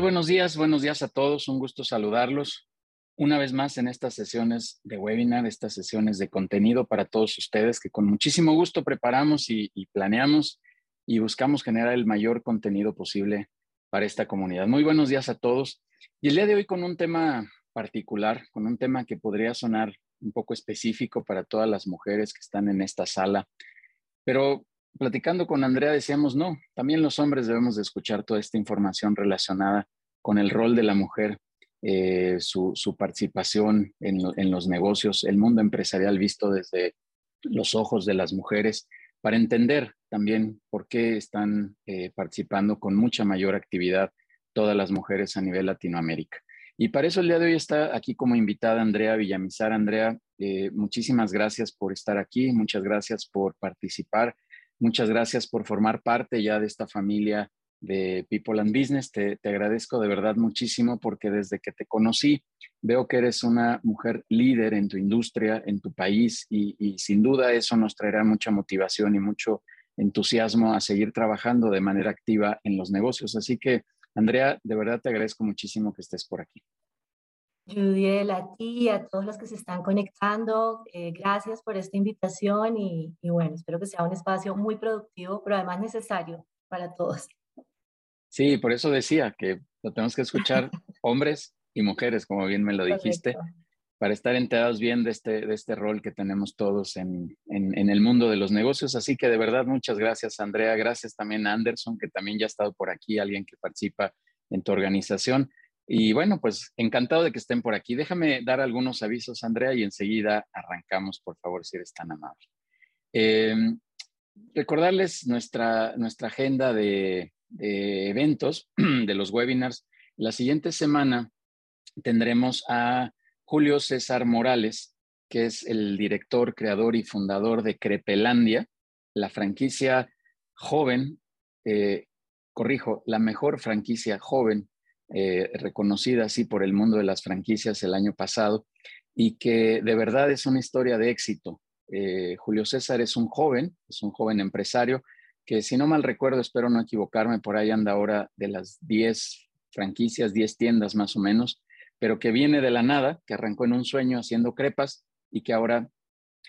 Buenos días, buenos días a todos, un gusto saludarlos. Una vez más en estas sesiones de webinar, estas sesiones de contenido para todos ustedes que con muchísimo gusto preparamos y, y planeamos y buscamos generar el mayor contenido posible para esta comunidad. Muy buenos días a todos. Y el día de hoy con un tema particular, con un tema que podría sonar un poco específico para todas las mujeres que están en esta sala, pero platicando con Andrea decíamos, no, también los hombres debemos de escuchar toda esta información relacionada con el rol de la mujer, eh, su, participación en, los negocios, el mundo empresarial visto desde los ojos de las mujeres, para entender también por qué están eh, participando con mucha mayor actividad todas las mujeres a nivel Latinoamérica. Y para eso el día de hoy está aquí como invitada Andrea Villamizar. Andrea, eh, muchísimas gracias por estar aquí, muchas gracias por participar Muchas gracias por formar parte ya de esta familia de People and Business. Te, agradezco de verdad muchísimo porque desde que te conocí veo que eres una mujer líder en tu industria, en tu país y, sin duda eso nos traerá mucha motivación y mucho entusiasmo a seguir trabajando de manera activa en los negocios. Así que, Andrea, de verdad te agradezco muchísimo que estés por aquí. Judiel, a ti y a todos los que se están conectando, eh, gracias por esta invitación y, bueno, espero que sea un espacio muy productivo, pero además necesario para todos. Sí, por eso decía que lo tenemos que escuchar hombres y mujeres, como bien me lo dijiste, para estar enterados bien de este, de este rol que tenemos todos en, en, en, el mundo de los negocios. Así que de verdad, muchas gracias, Andrea. Gracias también a Anderson, que también ya ha estado por aquí, alguien que participa en tu organización. Y bueno, pues encantado de que estén por aquí. Déjame dar algunos avisos, Andrea, y enseguida arrancamos, por favor, si eres tan amable. Em, recordarles nuestra, nuestra agenda de, eventos, de los webinars. La siguiente semana tendremos a Julio César Morales, que es el director, creador y fundador de Crepelandia, la franquicia joven, eh, corrijo, la mejor franquicia joven eh, reconocida así por el mundo de las franquicias el año pasado y que de verdad es una historia de éxito. Eh, Julio César es un joven, es un joven empresario que si no mal recuerdo, espero no equivocarme, por ahí anda ahora de las 10 franquicias, 10 tiendas más o menos, pero que viene de la nada, que arrancó en un sueño haciendo crepas y que ahora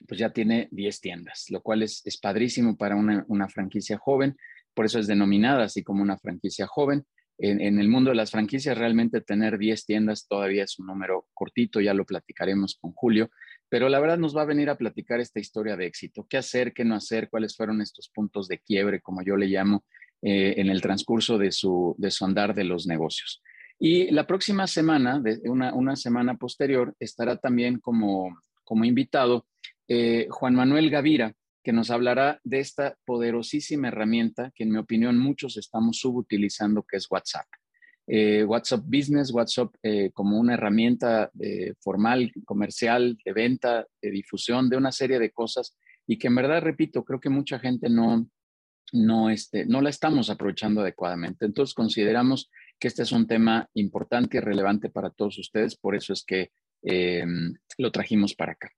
pues ya tiene 10 tiendas, lo cual es, es padrísimo para una, una franquicia joven, por eso es denominada así como una franquicia joven en, el mundo de las franquicias realmente tener 10 tiendas todavía es un número cortito, ya lo platicaremos con Julio, pero la verdad nos va a venir a platicar esta historia de éxito, qué hacer, qué no hacer, cuáles fueron estos puntos de quiebre, como yo le llamo, eh, en el transcurso de su, de su andar de los negocios. Y la próxima semana, de una, una semana posterior, estará también como, como invitado eh, Juan Manuel Gavira, que nos hablará de esta poderosísima herramienta que en mi opinión muchos estamos subutilizando, que es WhatsApp. Eh, WhatsApp Business, WhatsApp eh, como una herramienta eh, formal, comercial, de venta, de difusión, de una serie de cosas y que en verdad, repito, creo que mucha gente no, no, este, no la estamos aprovechando adecuadamente. Entonces consideramos que este es un tema importante y relevante para todos ustedes, por eso es que lo trajimos para acá.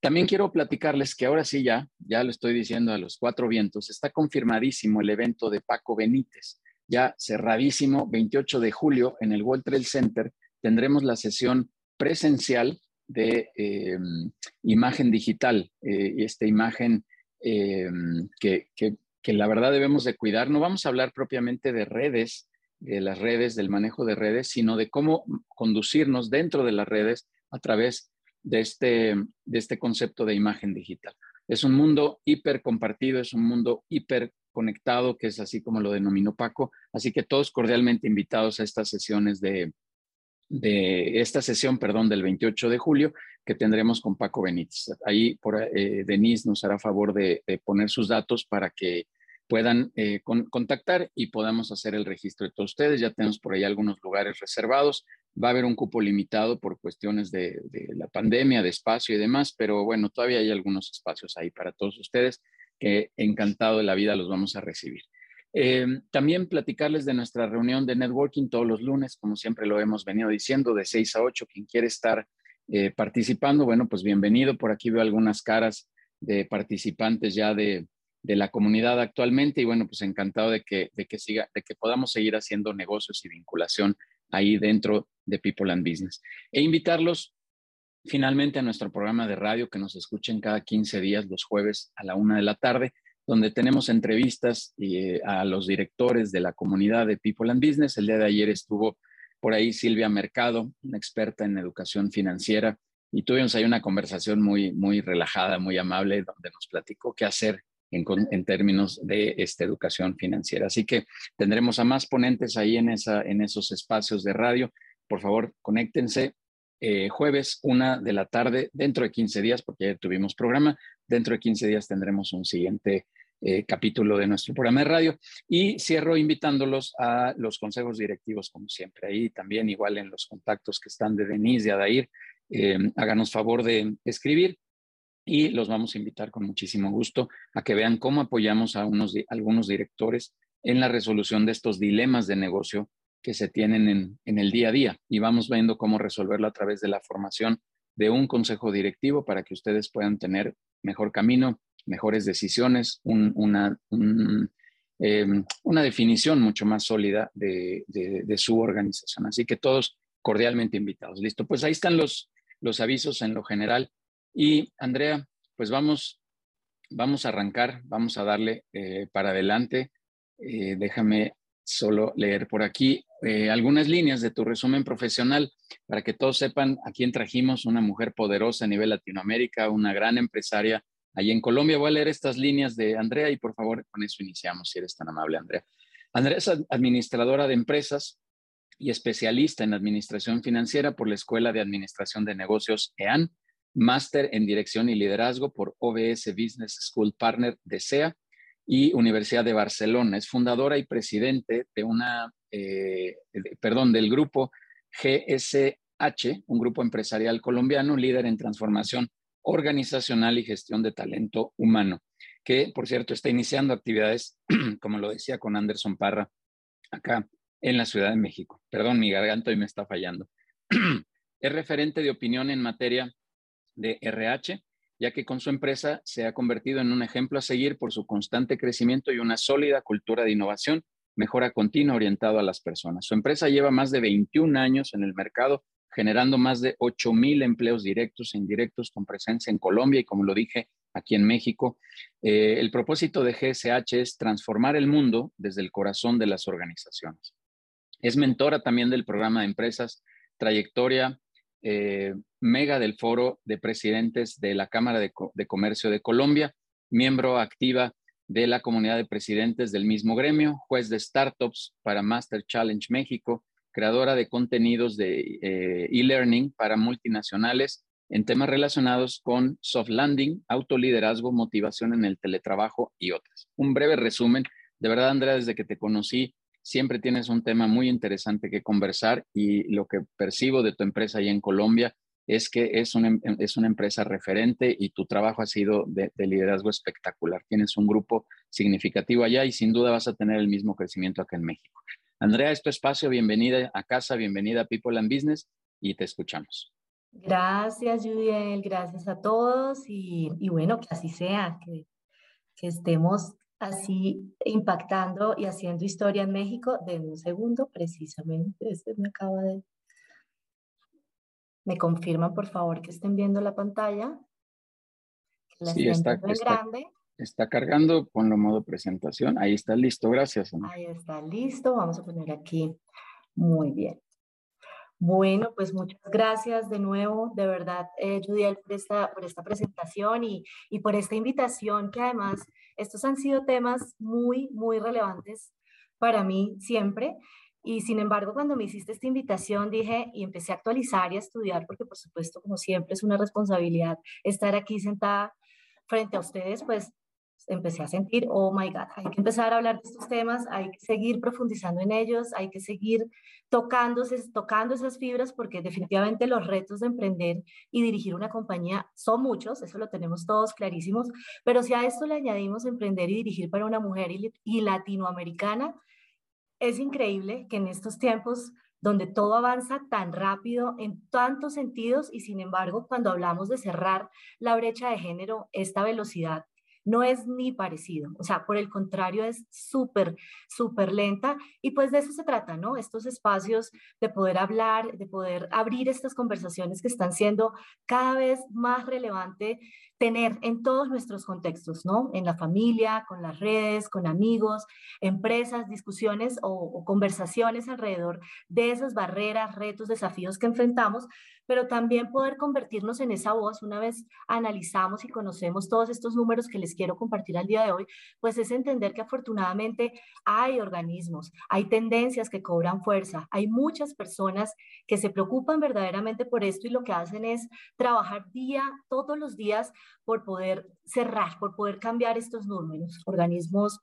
También quiero platicarles que ahora sí ya, ya lo estoy diciendo a los cuatro vientos, está confirmadísimo el evento de Paco Benítez, ya cerradísimo, 28 de julio en el World Trade Center tendremos la sesión presencial de em, imagen digital, eh, y esta imagen que, que, que la verdad debemos de cuidar. No vamos a hablar propiamente de redes, de las redes, del manejo de redes, sino de cómo conducirnos dentro de las redes a través de este, de este concepto de imagen digital. Es un mundo hiper compartido, es un mundo hiper conectado, que es así como lo denominó Paco. Así que todos cordialmente invitados a estas sesiones de, de esta sesión, perdón, del 28 de julio que tendremos con Paco Benítez. Ahí por, eh, Denise nos hará favor de, poner sus datos para que puedan eh, contactar y podamos hacer el registro de todos ustedes. Ya tenemos por ahí algunos lugares reservados. Va a haber un cupo limitado por cuestiones de, la pandemia, de espacio y demás, pero bueno, todavía hay algunos espacios ahí para todos ustedes que encantado de la vida los vamos a recibir. Eh, también platicarles de nuestra reunión de networking todos los lunes, como siempre lo hemos venido diciendo, de 6 a 8. Quien quiere estar eh, participando, bueno, pues bienvenido. Por aquí veo algunas caras de participantes ya de, de la comunidad actualmente y bueno, pues encantado de que, de que siga, de que podamos seguir haciendo negocios y vinculación ahí dentro de People and Business. E invitarlos finalmente a nuestro programa de radio que nos escuchen cada 15 días los jueves a la una de la tarde, donde tenemos entrevistas eh, a los directores de la comunidad de People and Business. El día de ayer estuvo por ahí Silvia Mercado, una experta en educación financiera, y tuvimos ahí una conversación muy, muy relajada, muy amable, donde nos platicó qué hacer en, términos de esta educación financiera. Así que tendremos a más ponentes ahí en, esos espacios de radio. Por favor, conéctense eh, jueves, una de la tarde, dentro de 15 días, porque ayer tuvimos programa, dentro de 15 días tendremos un siguiente eh, capítulo de nuestro programa de radio. Y cierro invitándolos a los consejos directivos, como siempre. Ahí también, igual en los contactos que están de Denise, de Adair, eh, háganos favor de escribir y los vamos a invitar con muchísimo gusto a que vean cómo apoyamos a unos, algunos directores en la resolución de estos dilemas de negocio que se tienen en, en, el día a día y vamos viendo cómo resolverlo a través de la formación de un consejo directivo para que ustedes puedan tener mejor camino, mejores decisiones, una, em, una definición mucho más sólida de, de, su organización. Así que todos cordialmente invitados. Listo, pues ahí están los, los avisos en lo general. Y Andrea, pues vamos, vamos a arrancar, vamos a darle eh, para adelante. Eh, déjame solo leer por aquí eh, algunas líneas de tu resumen profesional para que todos sepan a quién trajimos, una mujer poderosa a nivel Latinoamérica, una gran empresaria allí en Colombia. Voy a leer estas líneas de Andrea y por favor con eso iniciamos, si eres tan amable, Andrea. Andrea es administradora de empresas y especialista en administración financiera por la Escuela de Administración de Negocios EAN, máster en dirección y liderazgo por OBS Business School Partner de SEA y Universidad de Barcelona. Es fundadora y presidente de una, eh, perdón, del grupo GSH, un grupo empresarial colombiano líder en transformación organizacional y gestión de talento humano, que por cierto está iniciando actividades, como lo decía con Anderson Parra, acá en la Ciudad de México. Perdón, mi garganta hoy me está fallando. es referente de opinión en materia de RH ya que con su empresa se ha convertido en un ejemplo a seguir por su constante crecimiento y una sólida cultura de innovación, mejora continua orientado a las personas. Su empresa lleva más de 21 años en el mercado, generando más de 8 mil empleos directos e indirectos con presencia en Colombia y, como lo dije, aquí en México. Eh, el propósito de GSH es transformar el mundo desde el corazón de las organizaciones. Es mentora también del programa de empresas Trayectoria eh, mega del foro de presidentes de la Cámara de, Comercio de Colombia, miembro activa de la comunidad de presidentes del mismo gremio, juez de startups para Master Challenge México, creadora de contenidos de eh, e-learning para multinacionales en temas relacionados con soft landing, autoliderazgo, motivación en el teletrabajo y otras. Un breve resumen. De verdad, Andrea, desde que te conocí, siempre tienes un tema muy interesante que conversar y lo que percibo de tu empresa ahí en Colombia es que es una, em, es una empresa referente y tu trabajo ha sido de, liderazgo espectacular. Tienes un grupo significativo allá y sin duda vas a tener el mismo crecimiento acá en México. Andrea, es tu espacio, bienvenida a casa, bienvenida a People and Business y te escuchamos. Gracias, Judiel, gracias a todos y, bueno, que así sea, que estemos así impactando y haciendo historia en México. De un segundo, precisamente, este me acaba de... ¿Me confirman, por favor, que estén viendo la pantalla? sí, está, grande. está cargando, ponlo modo presentación. Ahí está listo, gracias. Ahí está listo, vamos a poner aquí. Muy bien. Bueno, pues muchas gracias de nuevo, de verdad, eh, Judiel, por esta, por esta presentación y, y por esta invitación que además estos han sido temas muy, muy relevantes para mí siempre. Y sin embargo, cuando me hiciste esta invitación, dije y empecé a actualizar y a estudiar, porque por supuesto, como siempre, es una responsabilidad estar aquí sentada frente a ustedes, pues empecé a sentir, oh my God, hay que empezar a hablar de estos temas, hay que seguir profundizando en ellos, hay que seguir tocando, tocando esas fibras porque definitivamente los retos de emprender y dirigir una compañía son muchos, eso lo tenemos todos clarísimos, pero si a esto le añadimos emprender y dirigir para una mujer y, y latinoamericana, es increíble que en estos tiempos donde todo avanza tan rápido en tantos sentidos y sin embargo cuando hablamos de cerrar la brecha de género, esta velocidad no es ni parecido, o sea, por el contrario es súper, súper lenta y pues de eso se trata, ¿no? Estos espacios de poder hablar, de poder abrir estas conversaciones que están siendo cada vez más relevante tener en todos nuestros contextos, ¿no? En la familia, con las redes, con amigos, empresas, discusiones o, o conversaciones alrededor de esas barreras, retos, desafíos que enfrentamos, pero también poder convertirnos en esa voz una vez analizamos y conocemos todos estos números que les quiero compartir al día de hoy, pues es entender que afortunadamente hay organismos, hay tendencias que cobran fuerza, hay muchas personas que se preocupan verdaderamente por esto y lo que hacen es trabajar día, todos los días por poder cerrar, por poder cambiar estos números, organismos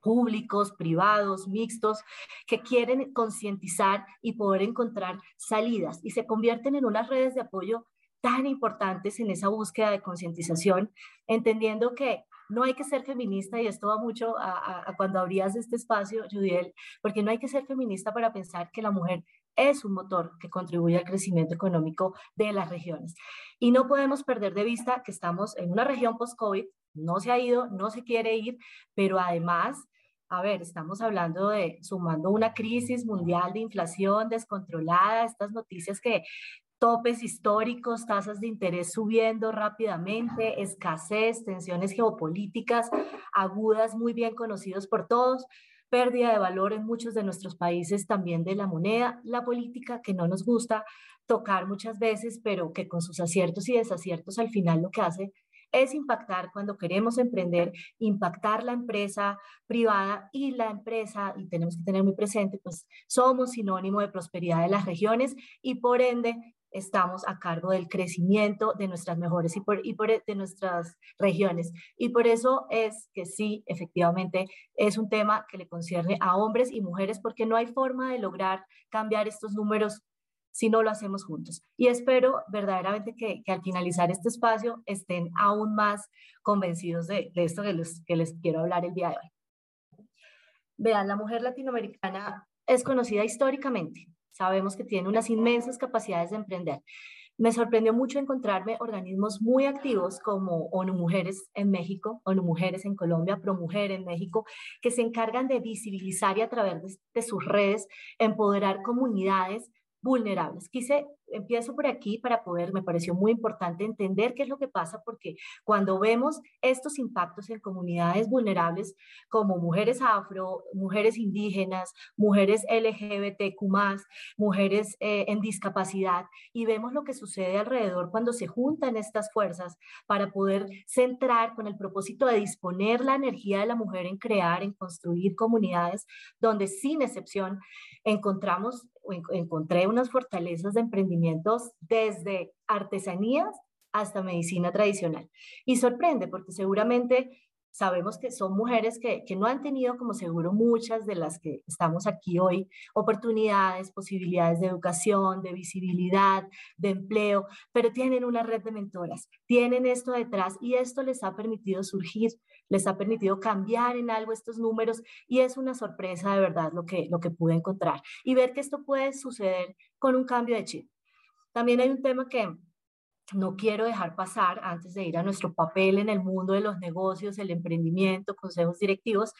públicos, privados, mixtos, que quieren concientizar y poder encontrar salidas y se convierten en unas redes de apoyo tan importantes en esa búsqueda de concientización, entendiendo que no hay que ser feminista, y esto va mucho a, cuando abrías este espacio, Judiel, porque no hay que ser feminista para pensar que la mujer es un motor que contribuye al crecimiento económico de las regiones. Y no podemos perder de vista que estamos en una región post-COVID, no se ha ido, no se quiere ir, pero además a ver, estamos hablando de sumando una crisis mundial de inflación descontrolada, estas noticias que topes históricos, tasas de interés subiendo rápidamente, escasez, tensiones geopolíticas agudas, muy bien conocidos por todos, pérdida de valor en muchos de nuestros países también de la moneda, la política que no nos gusta tocar muchas veces, pero que con sus aciertos y desaciertos al final lo que hace es impactar cuando queremos emprender, impactar la empresa privada y la empresa, y tenemos que tener muy presente, pues somos sinónimo de prosperidad de las regiones y por ende estamos a cargo del crecimiento de nuestras mejores y, por, y por, de nuestras regiones. Y por eso es que sí, efectivamente, es un tema que le concierne a hombres y mujeres, porque no hay forma de lograr cambiar estos números si no lo hacemos juntos. Y espero verdaderamente que, al finalizar este espacio estén aún más convencidos de, esto que les, que les quiero hablar el día de hoy. Vean, la mujer latinoamericana es conocida históricamente. Sabemos que tiene unas inmensas capacidades de emprender. Me sorprendió mucho encontrarme organismos muy activos como ONU Mujeres en México, ONU Mujeres en Colombia, Pro Mujer en México, que se encargan de visibilizar y a través de sus redes empoderar comunidades vulnerables. Quise, empiezo por aquí para poder, me pareció muy importante entender qué es lo que pasa, porque cuando vemos estos impactos en comunidades vulnerables como mujeres afro, mujeres indígenas, mujeres LGBTQ, mujeres eh, en discapacidad, y vemos lo que sucede alrededor cuando se juntan estas fuerzas para poder centrar con el propósito de disponer la energía de la mujer en crear, en construir comunidades donde sin excepción encontramos encontré unas fortalezas de emprendimientos desde artesanías hasta medicina tradicional. Y sorprende porque seguramente sabemos que son mujeres que, que, no han tenido, como seguro muchas de las que estamos aquí hoy, oportunidades, posibilidades de educación, de visibilidad, de empleo, pero tienen una red de mentoras, tienen esto detrás y esto les ha permitido surgir les ha permitido cambiar en algo estos números y es una sorpresa de verdad lo que, lo que pude encontrar y ver que esto puede suceder con un cambio de chip. También hay un tema que no quiero dejar pasar antes de ir a nuestro papel en el mundo de los negocios, el emprendimiento, consejos directivos,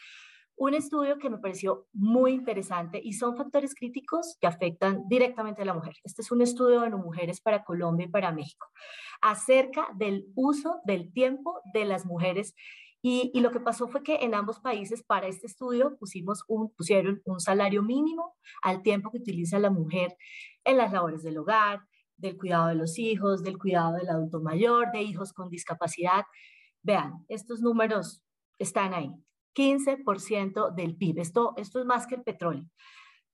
un estudio que me pareció muy interesante y son factores críticos que afectan directamente a la mujer. Este es un estudio de mujeres para Colombia y para México acerca del uso del tiempo de las mujeres y, lo que pasó fue que en ambos países para este estudio pusimos pusieron un salario mínimo al tiempo que utiliza la mujer en las labores del hogar, del cuidado de los hijos, del cuidado del adulto mayor, de hijos con discapacidad. Vean, estos números están ahí. 15% del PIB. Esto, esto es más que el petróleo.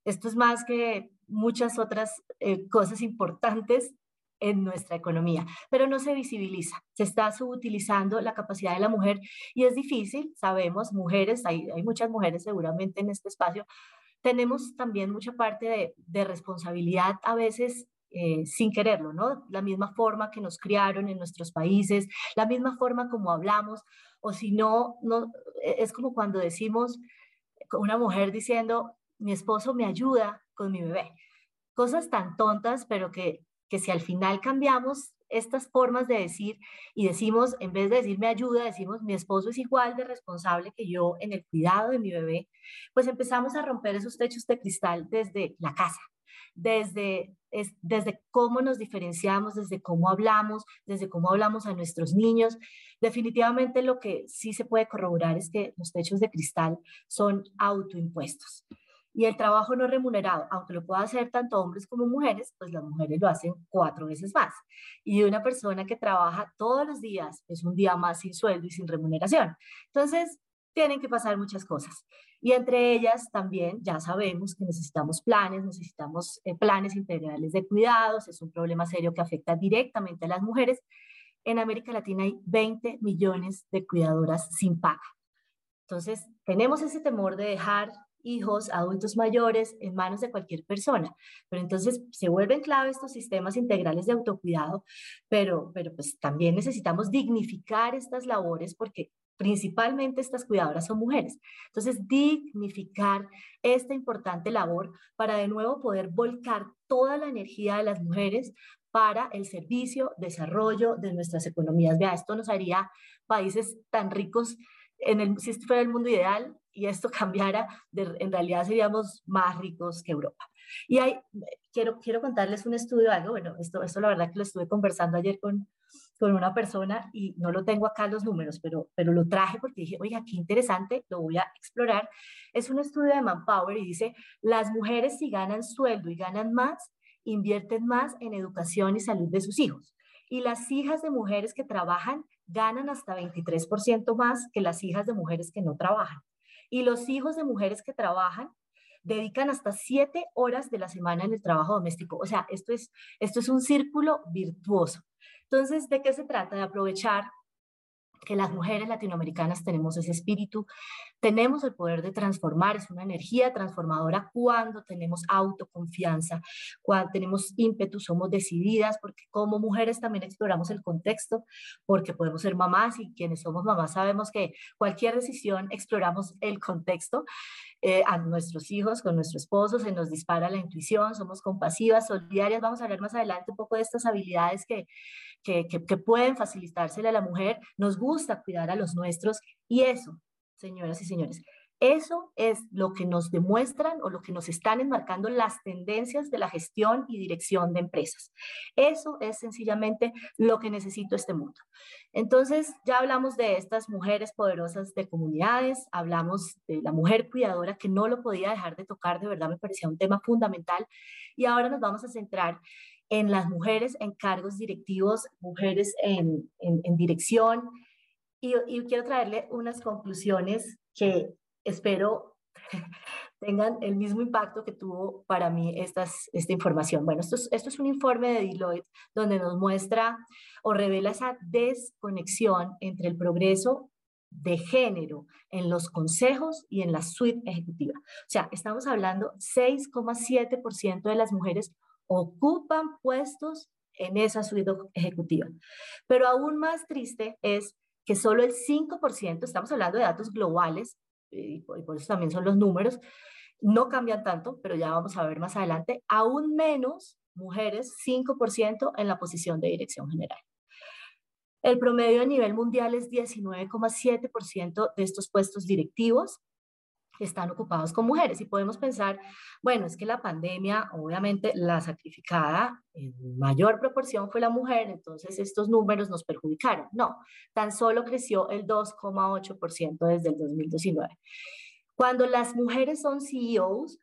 Esto es más que muchas otras eh, cosas importantes en nuestra economía, pero no se visibiliza, se está subutilizando la capacidad de la mujer y es difícil, sabemos, mujeres, hay, muchas mujeres seguramente en este espacio, tenemos también mucha parte de, responsabilidad a veces eh, sin quererlo, ¿no? La misma forma que nos criaron en nuestros países, la misma forma como hablamos, o si no, no e, es como cuando decimos, una mujer diciendo, mi esposo me ayuda con mi bebé. Cosas tan tontas, pero que que si al final cambiamos estas formas de decir y decimos, en vez de decir me ayuda, decimos mi esposo es igual de responsable que yo en el cuidado de mi bebé, pues empezamos a romper esos techos de cristal desde la casa, desde, desde cómo nos diferenciamos, desde cómo hablamos, desde cómo hablamos a nuestros niños. Definitivamente lo que sí se puede corroborar es que los techos de cristal son autoimpuestos. Y el trabajo no remunerado, aunque lo pueda hacer tanto hombres como mujeres, pues las mujeres lo hacen cuatro veces más. Y una persona que trabaja todos los días es un día más sin sueldo y sin remuneración. Entonces, tienen que pasar muchas cosas. Y entre ellas también ya sabemos que necesitamos planes, necesitamos eh, planes integrales de cuidados, es un problema serio que afecta directamente a las mujeres. En América Latina hay 20 millones de cuidadoras sin paga. Entonces, tenemos ese temor de dejar hijos, adultos mayores, en manos de cualquier persona. Pero entonces se vuelven clave estos sistemas integrales de autocuidado, pero, pero pues también necesitamos dignificar estas labores porque principalmente estas cuidadoras son mujeres. Entonces, dignificar esta importante labor para de nuevo poder volcar toda la energía de las mujeres para el servicio, desarrollo de nuestras economías. Vea, esto nos haría países tan ricos en el, si fuera el mundo ideal, y esto cambiara, en realidad seríamos más ricos que Europa. Y hay, quiero, quiero contarles un estudio, algo, bueno, esto, esto la verdad que lo estuve conversando ayer con, con una persona y no lo tengo acá los números, pero, pero lo traje porque dije, oiga, qué interesante, lo voy a explorar. Es un estudio de Manpower y dice, las mujeres si ganan sueldo y ganan más, invierten más en educación y salud de sus hijos. Y las hijas de mujeres que trabajan ganan hasta 23% más que las hijas de mujeres que no trabajan. Y los hijos de mujeres que trabajan dedican hasta siete horas de la semana en el trabajo doméstico. O sea, esto es, esto es un círculo virtuoso. Entonces, ¿de qué se trata? De aprovechar que las mujeres latinoamericanas tenemos ese espíritu, tenemos el poder de transformar, es una energía transformadora cuando tenemos autoconfianza, cuando tenemos ímpetu, somos decididas, porque como mujeres también exploramos el contexto, porque podemos ser mamás y quienes somos mamás sabemos que cualquier decisión exploramos el contexto. Eh, a nuestros hijos, con nuestro esposo, se nos dispara la intuición, somos compasivas, solidarias. Vamos a hablar más adelante un poco de estas habilidades que, que, pueden facilitársele a la mujer. Nos gusta cuidar a los nuestros y eso, señoras y señores, eso es lo que nos demuestran o lo que nos están enmarcando las tendencias de la gestión y dirección de empresas. Eso es sencillamente lo que necesito este mundo. Entonces, ya hablamos de estas mujeres poderosas de comunidades, hablamos de la mujer cuidadora que no lo podía dejar de tocar, de verdad me parecía un tema fundamental. Y ahora nos vamos a centrar en las mujeres en cargos directivos, mujeres en, dirección. Y, y, quiero traerle unas conclusiones que espero tengan el mismo impacto que tuvo para mí estas, esta información. Bueno, esto es, esto es un informe de Deloitte donde nos muestra o revela esa desconexión entre el progreso de género en los consejos y en la suite ejecutiva. O sea, estamos hablando 6,7% de las mujeres ocupan puestos en esa suite ejecutiva. Pero aún más triste es que solo el 5%, estamos hablando de datos globales, y por, eso también son los números, no cambian tanto, pero ya vamos a ver más adelante, aún menos mujeres, 5% en la posición de dirección general. El promedio a nivel mundial es 19,7% de estos puestos directivos están ocupados con mujeres. Y podemos pensar, bueno, es que la pandemia, obviamente, la sacrificada en mayor proporción fue la mujer, entonces estos números nos perjudicaron. No, tan solo creció el 2,8% desde el 2019. Cuando las mujeres son CEOs,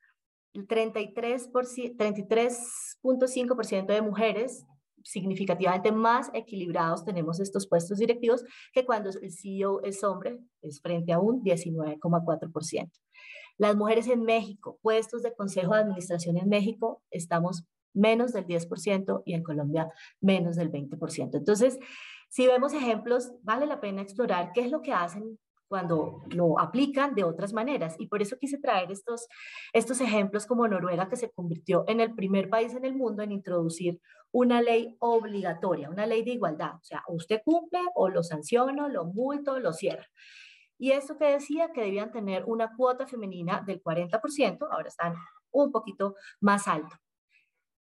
el 33,5% de mujeres significativamente más equilibrados tenemos estos puestos directivos que cuando el CEO es hombre, es frente a un 19,4%. Las mujeres en México, puestos de consejo de administración en México, estamos menos del 10% y en Colombia menos del 20%. Entonces, si vemos ejemplos, vale la pena explorar qué es lo que hacen cuando lo aplican de otras maneras. Y por eso quise traer estos, estos ejemplos como Noruega, que se convirtió en el primer país en el mundo en introducir una ley obligatoria, una ley de igualdad. O sea, usted cumple o lo sanciono, lo multo, lo cierra. Y eso que decía que debían tener una cuota femenina del 40%, ahora están un poquito más alto.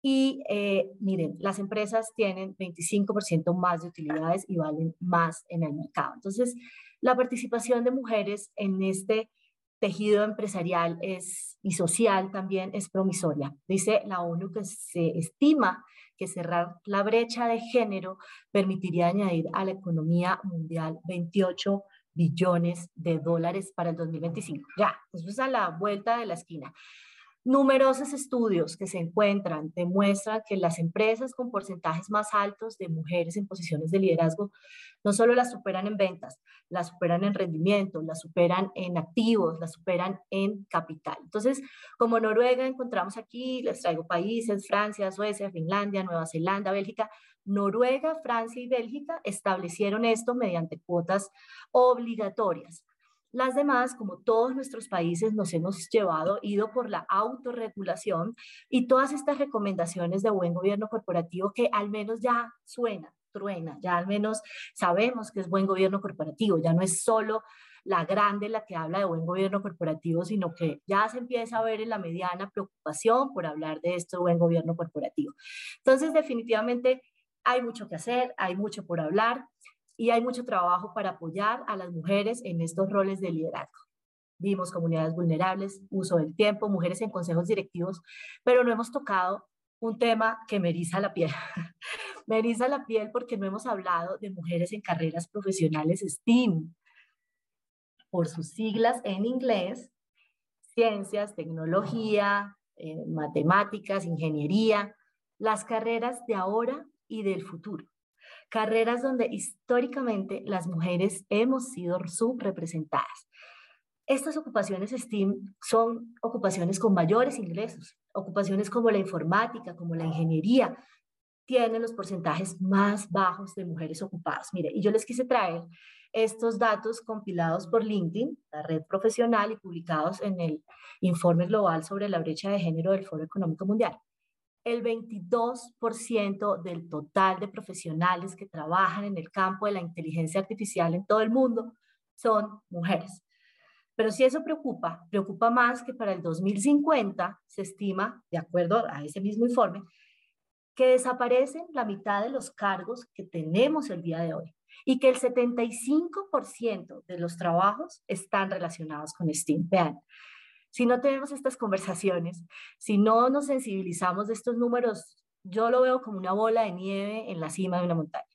Y eh, miren, las empresas tienen 25% más de utilidades y valen más en el mercado. Entonces, la participación de mujeres en este tejido empresarial es, y social también es promisoria. Dice la ONU que se estima que cerrar la brecha de género permitiría añadir a la economía mundial 28 billones de dólares para el 2025. Ya, eso es a la vuelta de la esquina. Numerosos estudios que se encuentran demuestran que las empresas con porcentajes más altos de mujeres en posiciones de liderazgo no solo las superan en ventas, las superan en rendimiento, las superan en activos, las superan en capital. Entonces, como Noruega encontramos aquí, les traigo países, Francia, Suecia, Finlandia, Nueva Zelanda, Bélgica. Noruega, Francia y Bélgica establecieron esto mediante cuotas obligatorias. Las demás, como todos nuestros países, nos hemos llevado, ido por la autorregulación y todas estas recomendaciones de buen gobierno corporativo que al menos ya suenan, truena, ya al menos sabemos que es buen gobierno corporativo, ya no es solo la grande la que habla de buen gobierno corporativo, sino que ya se empieza a ver en la mediana preocupación por hablar de esto buen gobierno corporativo. Entonces, definitivamente hay mucho que hacer, hay mucho por hablar y hay mucho trabajo para apoyar a las mujeres en estos roles de liderazgo. Vimos comunidades vulnerables, uso del tiempo, mujeres en consejos directivos, pero no hemos tocado un tema que me eriza la piel. me eriza la piel porque no hemos hablado de mujeres en carreras profesionales STEAM, por sus siglas en inglés, ciencias, tecnología, eh, matemáticas, ingeniería, las carreras de ahora y del futuro carreras donde históricamente las mujeres hemos sido subrepresentadas. Estas ocupaciones STEAM son ocupaciones con mayores ingresos, ocupaciones como la informática, como la ingeniería, tienen los porcentajes más bajos de mujeres ocupadas. Mire, y yo les quise traer estos datos compilados por LinkedIn, la red profesional, y publicados en el informe global sobre la brecha de género del Foro Económico Mundial el 22% del total de profesionales que trabajan en el campo de la inteligencia artificial en todo el mundo son mujeres. Pero si eso preocupa, preocupa más que para el 2050 se estima, de acuerdo a ese mismo informe, que desaparecen la mitad de los cargos que tenemos el día de hoy y que el 75% de los trabajos están relacionados con STEAM. Si no tenemos estas conversaciones, si no nos sensibilizamos de estos números, yo lo veo como una bola de nieve en la cima de una montaña.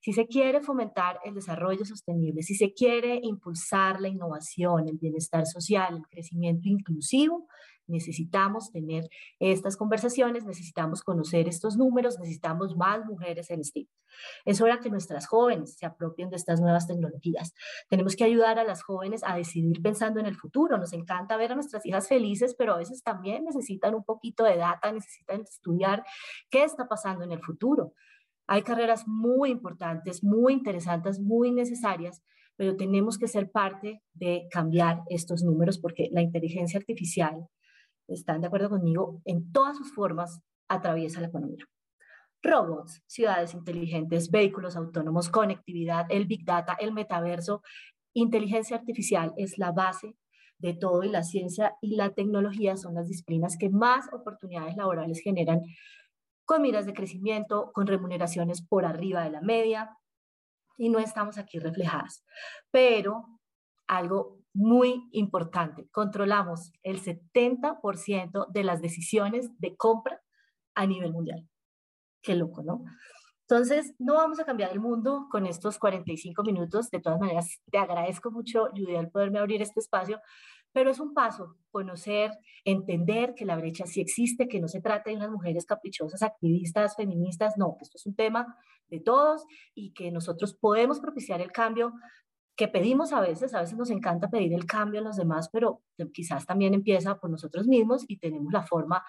Si se quiere fomentar el desarrollo sostenible, si se quiere impulsar la innovación, el bienestar social, el crecimiento inclusivo, necesitamos tener estas conversaciones, necesitamos conocer estos números, necesitamos más mujeres en STEAM. Es hora que nuestras jóvenes se apropien de estas nuevas tecnologías. Tenemos que ayudar a las jóvenes a decidir pensando en el futuro. Nos encanta ver a nuestras hijas felices, pero a veces también necesitan un poquito de data, necesitan estudiar qué está pasando en el futuro. Hay carreras muy importantes, muy interesantes, muy necesarias, pero tenemos que ser parte de cambiar estos números porque la inteligencia artificial, están de acuerdo conmigo, en todas sus formas atraviesa la economía. Robots, ciudades inteligentes, vehículos autónomos, conectividad, el Big Data, el metaverso, inteligencia artificial es la base de todo y la ciencia y la tecnología son las disciplinas que más oportunidades laborales generan con miras de crecimiento, con remuneraciones por arriba de la media y no estamos aquí reflejadas. Pero algo muy importante, controlamos el 70% de las decisiones de compra a nivel mundial. Qué loco, ¿no? Entonces, no vamos a cambiar el mundo con estos 45 minutos. De todas maneras, te agradezco mucho, Julia, el poderme abrir este espacio, pero es un paso, conocer, entender que la brecha sí existe, que no se trata de unas mujeres caprichosas, activistas, feministas, no, que esto es un tema de todos y que nosotros podemos propiciar el cambio que pedimos a veces, a veces nos encanta pedir el cambio en los demás, pero quizás también empieza por nosotros mismos y tenemos la forma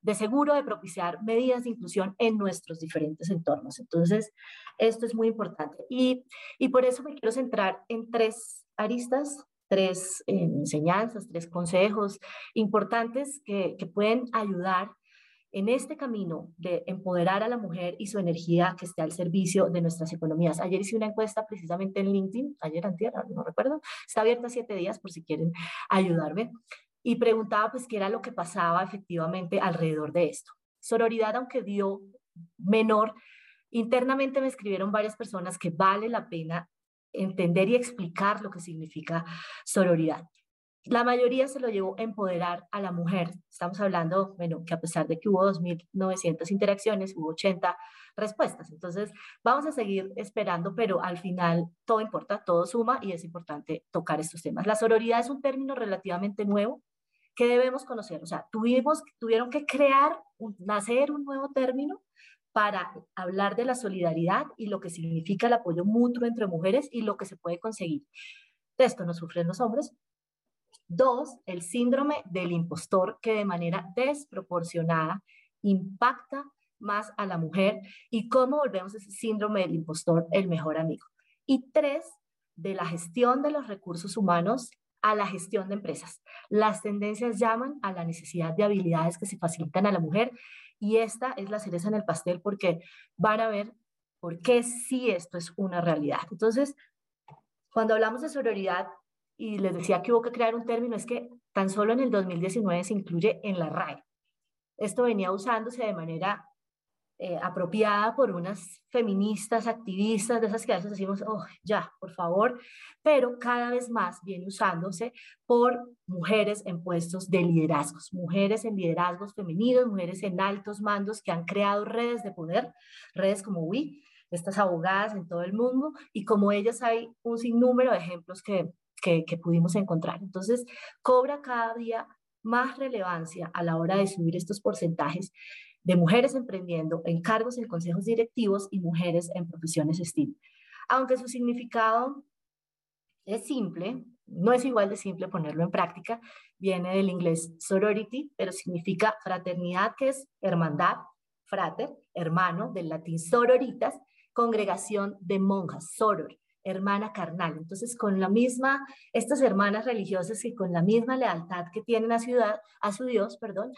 de seguro de propiciar medidas de inclusión en nuestros diferentes entornos. Entonces, esto es muy importante. Y, y por eso me quiero centrar en tres aristas, tres eh, enseñanzas, tres consejos importantes que, que pueden ayudar en este camino de empoderar a la mujer y su energía que esté al servicio de nuestras economías. Ayer hice una encuesta precisamente en LinkedIn, ayer antier, no recuerdo, está abierta siete días por si quieren ayudarme y preguntaba pues qué era lo que pasaba efectivamente alrededor de esto. Sororidad, aunque dio menor, internamente me escribieron varias personas que vale la pena entender y explicar lo que significa sororidad. La mayoría se lo llevó a empoderar a la mujer. Estamos hablando, bueno, que a pesar de que hubo 2.900 interacciones, hubo 80 respuestas. Entonces, vamos a seguir esperando, pero al final todo importa, todo suma y es importante tocar estos temas. La sororidad es un término relativamente nuevo que debemos conocer. O sea, tuvimos, tuvieron que crear, nacer un nuevo término para hablar de la solidaridad y lo que significa el apoyo mutuo entre mujeres y lo que se puede conseguir. esto no sufren los hombres, Dos, el síndrome del impostor que de manera desproporcionada impacta más a la mujer y cómo volvemos ese síndrome del impostor el mejor amigo. Y tres, de la gestión de los recursos humanos a la gestión de empresas. Las tendencias llaman a la necesidad de habilidades que se facilitan a la mujer y esta es la cereza en el pastel porque van a ver por qué sí esto es una realidad. Entonces, cuando hablamos de sororidad, y les decía que hubo que crear un término, es que tan solo en el 2019 se incluye en la RAE. Esto venía usándose de manera eh, apropiada por unas feministas, activistas, de esas que a veces decimos, oh, ya, por favor, pero cada vez más viene usándose por mujeres en puestos de liderazgos, mujeres en liderazgos femeninos, mujeres en altos mandos que han creado redes de poder, redes como WI, estas abogadas en todo el mundo, y como ellas hay un sinnúmero de ejemplos que que, pudimos encontrar. Entonces, cobra cada día más relevancia a la hora de subir estos porcentajes de mujeres emprendiendo en cargos en consejos directivos y mujeres en profesiones STEAM. Aunque su significado es simple, no es igual de simple ponerlo en práctica, viene del inglés sorority, pero significa fraternidad, que es hermandad, frater, hermano, del latín sororitas, congregación de monjas, soror, hermana carnal. Entonces, con la misma, estas hermanas religiosas y con la misma lealtad que tienen a, ciudad, a su Dios, perdón,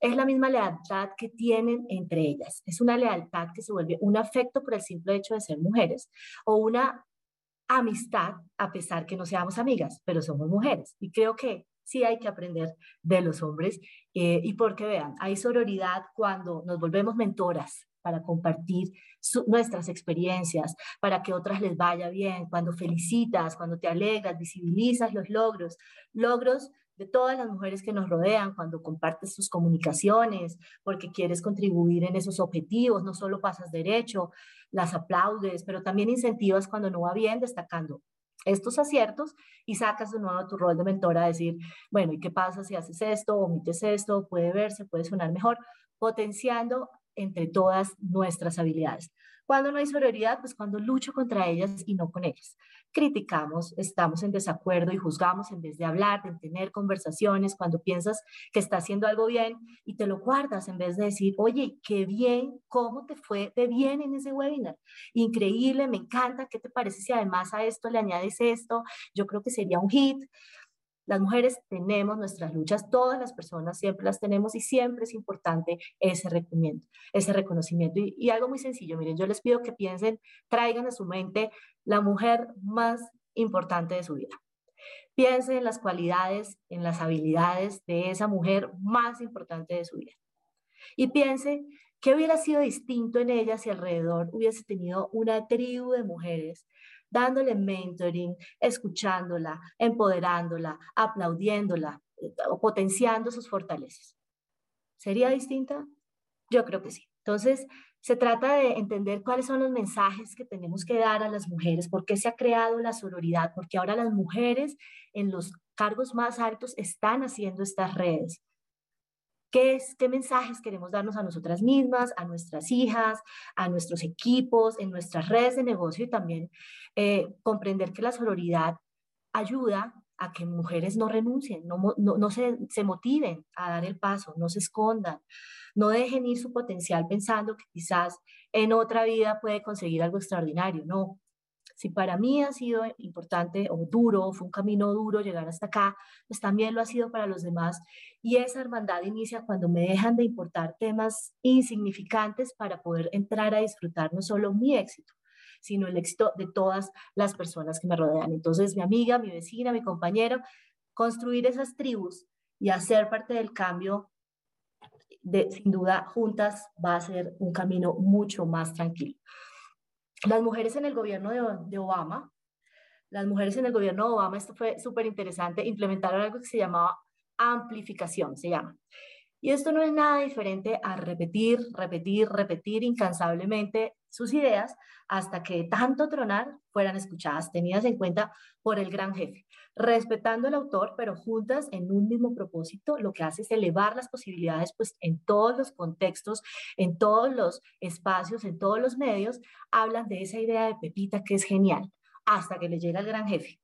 es la misma lealtad que tienen entre ellas. Es una lealtad que se vuelve un afecto por el simple hecho de ser mujeres o una amistad a pesar que no seamos amigas, pero somos mujeres. Y creo que sí hay que aprender de los hombres eh, y porque vean, hay sororidad cuando nos volvemos mentoras, para compartir nuestras experiencias, para que otras les vaya bien, cuando felicitas, cuando te alegras, visibilizas los logros, logros de todas las mujeres que nos rodean, cuando compartes tus comunicaciones, porque quieres contribuir en esos objetivos, no solo pasas derecho, las aplaudes, pero también incentivas cuando no va bien, destacando estos aciertos y sacas de nuevo tu rol de mentora a decir, bueno, ¿y qué pasa si haces esto, omites esto, puede verse, puede sonar mejor, potenciando entre todas nuestras habilidades. Cuando no hay sororidad, pues cuando lucho contra ellas y no con ellas. Criticamos, estamos en desacuerdo y juzgamos en vez de hablar, de tener conversaciones, cuando piensas que está haciendo algo bien y te lo guardas en vez de decir, oye, qué bien, ¿cómo te fue de bien en ese webinar? Increíble, me encanta, ¿qué te parece si además a esto le añades esto? Yo creo que sería un hit. Las mujeres tenemos nuestras luchas, todas las personas siempre las tenemos y siempre es importante ese reconocimiento. Ese reconocimiento. Y, algo muy sencillo, miren, yo les pido que piensen, traigan a su mente la mujer más importante de su vida. Piensen en las cualidades, en las habilidades de esa mujer más importante de su vida. Y piensen qué hubiera sido distinto en ella si alrededor hubiese tenido una tribu de mujeres dándole mentoring, escuchándola, empoderándola, aplaudiéndola, eh, potenciando sus fortalezas. ¿Sería distinta? Yo creo que sí. Entonces, se trata de entender cuáles son los mensajes que tenemos que dar a las mujeres, por qué se ha creado la sororidad, porque ahora las mujeres en los cargos más altos están haciendo estas redes. ¿Qué, es, ¿Qué mensajes queremos darnos a nosotras mismas, a nuestras hijas, a nuestros equipos, en nuestras redes de negocio y también eh, comprender que la sororidad ayuda a que mujeres no renuncien, no, no, no se, se, motiven a dar el paso, no se escondan, no dejen ir su potencial pensando que quizás en otra vida puede conseguir algo extraordinario. No, si para mí ha sido importante o duro, fue un camino duro llegar hasta acá, pues también lo ha sido para los demás. Y esa hermandad inicia cuando me dejan de importar temas insignificantes para poder entrar a disfrutar no solo mi éxito, sino el éxito de todas las personas que me rodean. Entonces, mi amiga, mi vecina, mi compañero, construir esas tribus y hacer parte del cambio de, sin duda juntas va a ser un camino mucho más tranquilo. Las mujeres en el gobierno de, de Obama, las mujeres en el gobierno de Obama, esto fue súper interesante, implementaron algo que se llamaba amplificación, se llama. Y esto no es nada diferente a repetir, repetir, repetir incansablemente sus ideas hasta que tanto tronar fueran escuchadas, tenidas en cuenta por el gran jefe, respetando al autor, pero juntas en un mismo propósito, lo que hace es elevar las posibilidades, pues en todos los contextos, en todos los espacios, en todos los medios, hablan de esa idea de Pepita que es genial, hasta que le llega el gran jefe.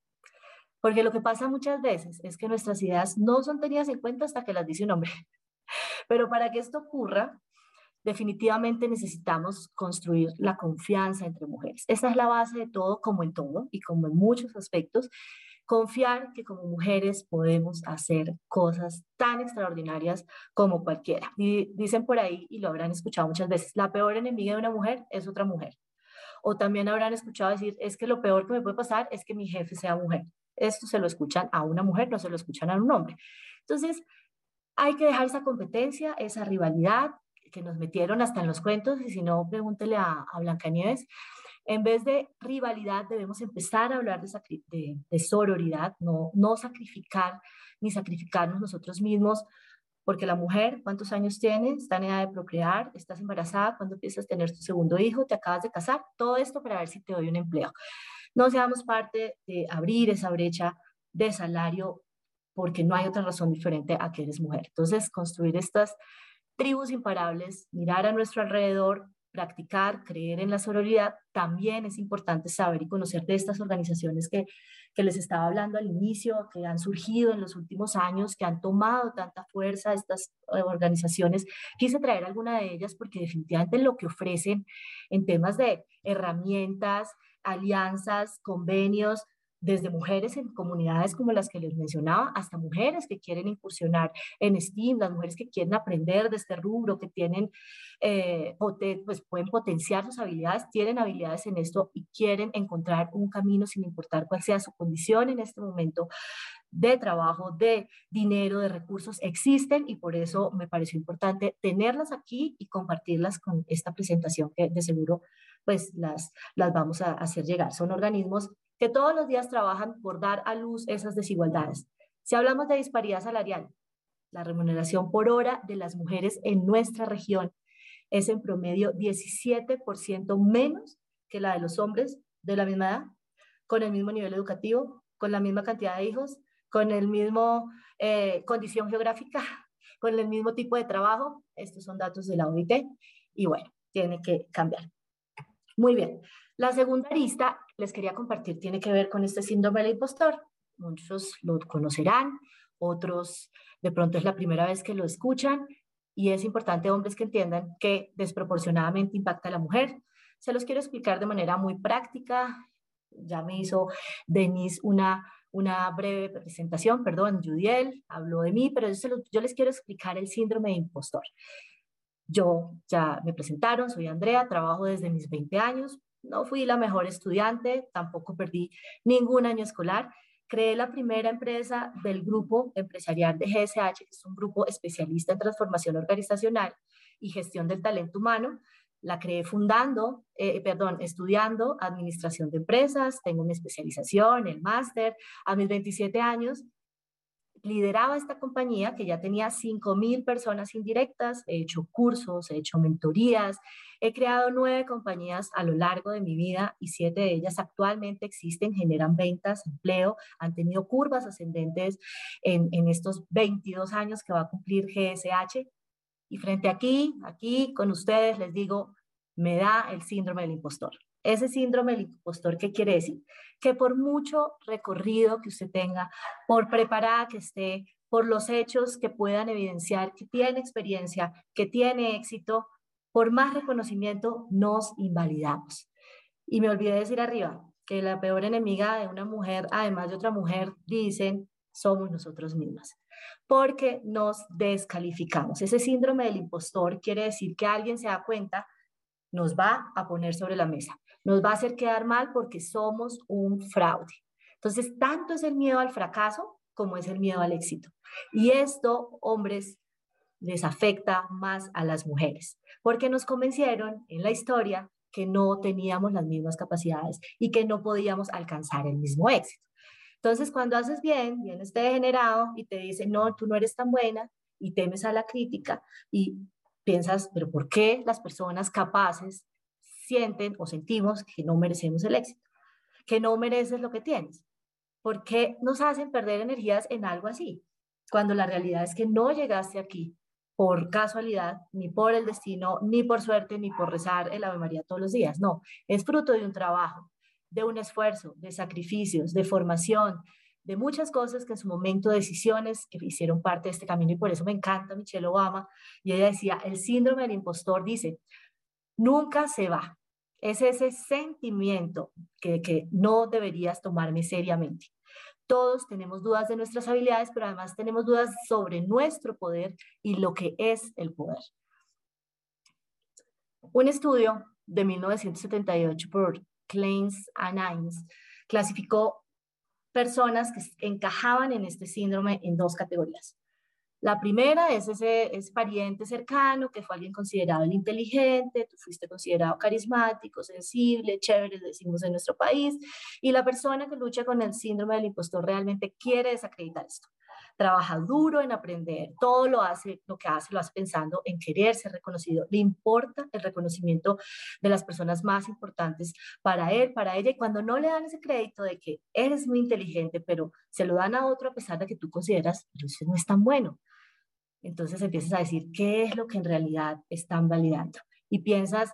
Porque lo que pasa muchas veces es que nuestras ideas no son tenidas en cuenta hasta que las dice un hombre. Pero para que esto ocurra, definitivamente necesitamos construir la confianza entre mujeres. Esa es la base de todo, como en todo y como en muchos aspectos. Confiar que como mujeres podemos hacer cosas tan extraordinarias como cualquiera. Dicen por ahí, y lo habrán escuchado muchas veces, la peor enemiga de una mujer es otra mujer. O también habrán escuchado decir, es que lo peor que me puede pasar es que mi jefe sea mujer. Esto se lo escuchan a una mujer, no se lo escuchan a un hombre. Entonces, hay que dejar esa competencia, esa rivalidad que nos metieron hasta en los cuentos, y si no, pregúntele a, a Blancanieves. En vez de rivalidad, debemos empezar a hablar de, de, sororidad, no, no sacrificar ni sacrificarnos nosotros mismos, porque la mujer, ¿cuántos años tienes? Está en edad de procrear, estás embarazada, cuando empiezas a tener tu segundo hijo? ¿Te acabas de casar? Todo esto para ver si te doy un empleo. No seamos parte de abrir esa brecha de salario porque no hay otra razón diferente a que eres mujer. Entonces, construir estas tribus imparables, mirar a nuestro alrededor, practicar, creer en la sororidad, también es importante saber y conocer de estas organizaciones que, que les estaba hablando al inicio, que han surgido en los últimos años, que han tomado tanta fuerza estas eh, organizaciones. Quise traer alguna de ellas porque definitivamente lo que ofrecen en temas de herramientas, alianzas, convenios, desde mujeres en comunidades como las que les mencionaba, hasta mujeres que quieren incursionar en STEAM, las mujeres que quieren aprender de este rubro, que tienen, eh, pues pueden potenciar sus habilidades, tienen habilidades en esto y quieren encontrar un camino sin importar cuál sea su condición en este momento de trabajo, de dinero, de recursos, existen y por eso me pareció importante tenerlas aquí y compartirlas con esta presentación que de seguro pues las, las vamos a hacer llegar. Son organismos que todos los días trabajan por dar a luz esas desigualdades. Si hablamos de disparidad salarial, la remuneración por hora de las mujeres en nuestra región es en promedio 17% menos que la de los hombres de la misma edad, con el mismo nivel educativo, con la misma cantidad de hijos, con el mismo eh, condición geográfica, con el mismo tipo de trabajo. Estos son datos de la OIT y bueno, tiene que cambiar. Muy bien. La segunda lista les quería compartir tiene que ver con este síndrome del impostor. Muchos lo conocerán, otros de pronto es la primera vez que lo escuchan y es importante, hombres, que entiendan que desproporcionadamente impacta a la mujer. Se los quiero explicar de manera muy práctica. Ya me hizo Denise una, una breve presentación, perdón, Judiel habló de mí, pero yo les quiero explicar el síndrome de impostor. Yo ya me presentaron, soy Andrea, trabajo desde mis 20 años, no fui la mejor estudiante, tampoco perdí ningún año escolar. Creé la primera empresa del grupo empresarial de GSH, que es un grupo especialista en transformación organizacional y gestión del talento humano. La creé fundando, eh, perdón, estudiando administración de empresas, tengo una especialización, el máster. A mis 27 años lideraba esta compañía que ya tenía 5.000 personas indirectas, he hecho cursos, he hecho mentorías, he creado nueve compañías a lo largo de mi vida y siete de ellas actualmente existen, generan ventas, empleo, han tenido curvas ascendentes en, en estos 22 años que va a cumplir GSH. Y frente aquí, aquí con ustedes les digo, me da el síndrome del impostor. Ese síndrome del impostor, ¿qué quiere decir? Que por mucho recorrido que usted tenga, por preparada que esté, por los hechos que puedan evidenciar que tiene experiencia, que tiene éxito, por más reconocimiento nos invalidamos. Y me olvidé decir arriba que la peor enemiga de una mujer, además de otra mujer, dicen, somos nosotros mismas, porque nos descalificamos. Ese síndrome del impostor quiere decir que alguien se da cuenta, nos va a poner sobre la mesa nos va a hacer quedar mal porque somos un fraude. Entonces, tanto es el miedo al fracaso como es el miedo al éxito. Y esto, hombres, les afecta más a las mujeres, porque nos convencieron en la historia que no teníamos las mismas capacidades y que no podíamos alcanzar el mismo éxito. Entonces, cuando haces bien, vienes degenerado y te dice, no, tú no eres tan buena y temes a la crítica y piensas, pero ¿por qué las personas capaces sienten o sentimos que no merecemos el éxito? Que no mereces lo que tienes. ¿Por qué nos hacen perder energías en algo así? Cuando la realidad es que no llegaste aquí por casualidad, ni por el destino, ni por suerte, ni por rezar el Ave María todos los días. No, es fruto de un trabajo, de un esfuerzo, de sacrificios, de formación, de muchas cosas que en su momento, decisiones que hicieron parte de este camino y por eso me encanta Michelle Obama. Y ella decía, el síndrome del impostor dice, nunca se va. Es ese sentimiento que, que no deberías tomarme seriamente. Todos tenemos dudas de nuestras habilidades, pero además tenemos dudas sobre nuestro poder y lo que es el poder. Un estudio de 1978 por Kleins and Hines clasificó personas que encajaban en este síndrome en dos categorías. La primera es ese, pariente cercano, que fue alguien considerado el inteligente, tú fuiste considerado carismático, sensible, chévere, decimos en nuestro país, y la persona que lucha con el síndrome del impostor realmente quiere desacreditar esto trabaja duro en aprender, todo lo hace, lo que hace, lo hace pensando en querer ser reconocido. Le importa el reconocimiento de las personas más importantes para él, para ella, y cuando no le dan ese crédito de que eres muy inteligente, pero se lo dan a otro a pesar de que tú consideras, que eso no es tan bueno. Entonces empiezas a decir qué es lo que en realidad están validando. Y piensas,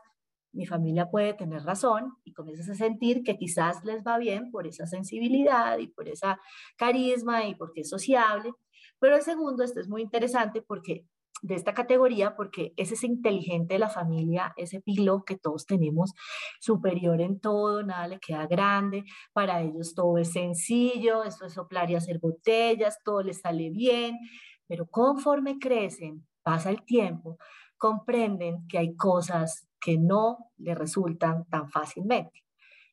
mi familia puede tener razón y comienzas a sentir que quizás les va bien por esa sensibilidad y por esa carisma y porque es sociable. Pero el segundo, esto es muy interesante porque de esta categoría, porque es ese inteligente de la familia, ese pilo que todos tenemos, superior en todo, nada le queda grande, para ellos todo es sencillo, esto es soplar y hacer botellas, todo les sale bien, pero conforme crecen, pasa el tiempo, comprenden que hay cosas que no le resultan tan fácilmente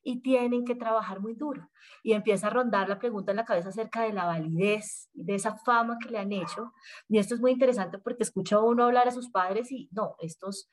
y tienen que trabajar muy duro. Y empieza a rondar la pregunta en la cabeza acerca de la validez, de esa fama que le han hecho. Y esto es muy interesante porque escucha uno hablar a sus padres y no, estos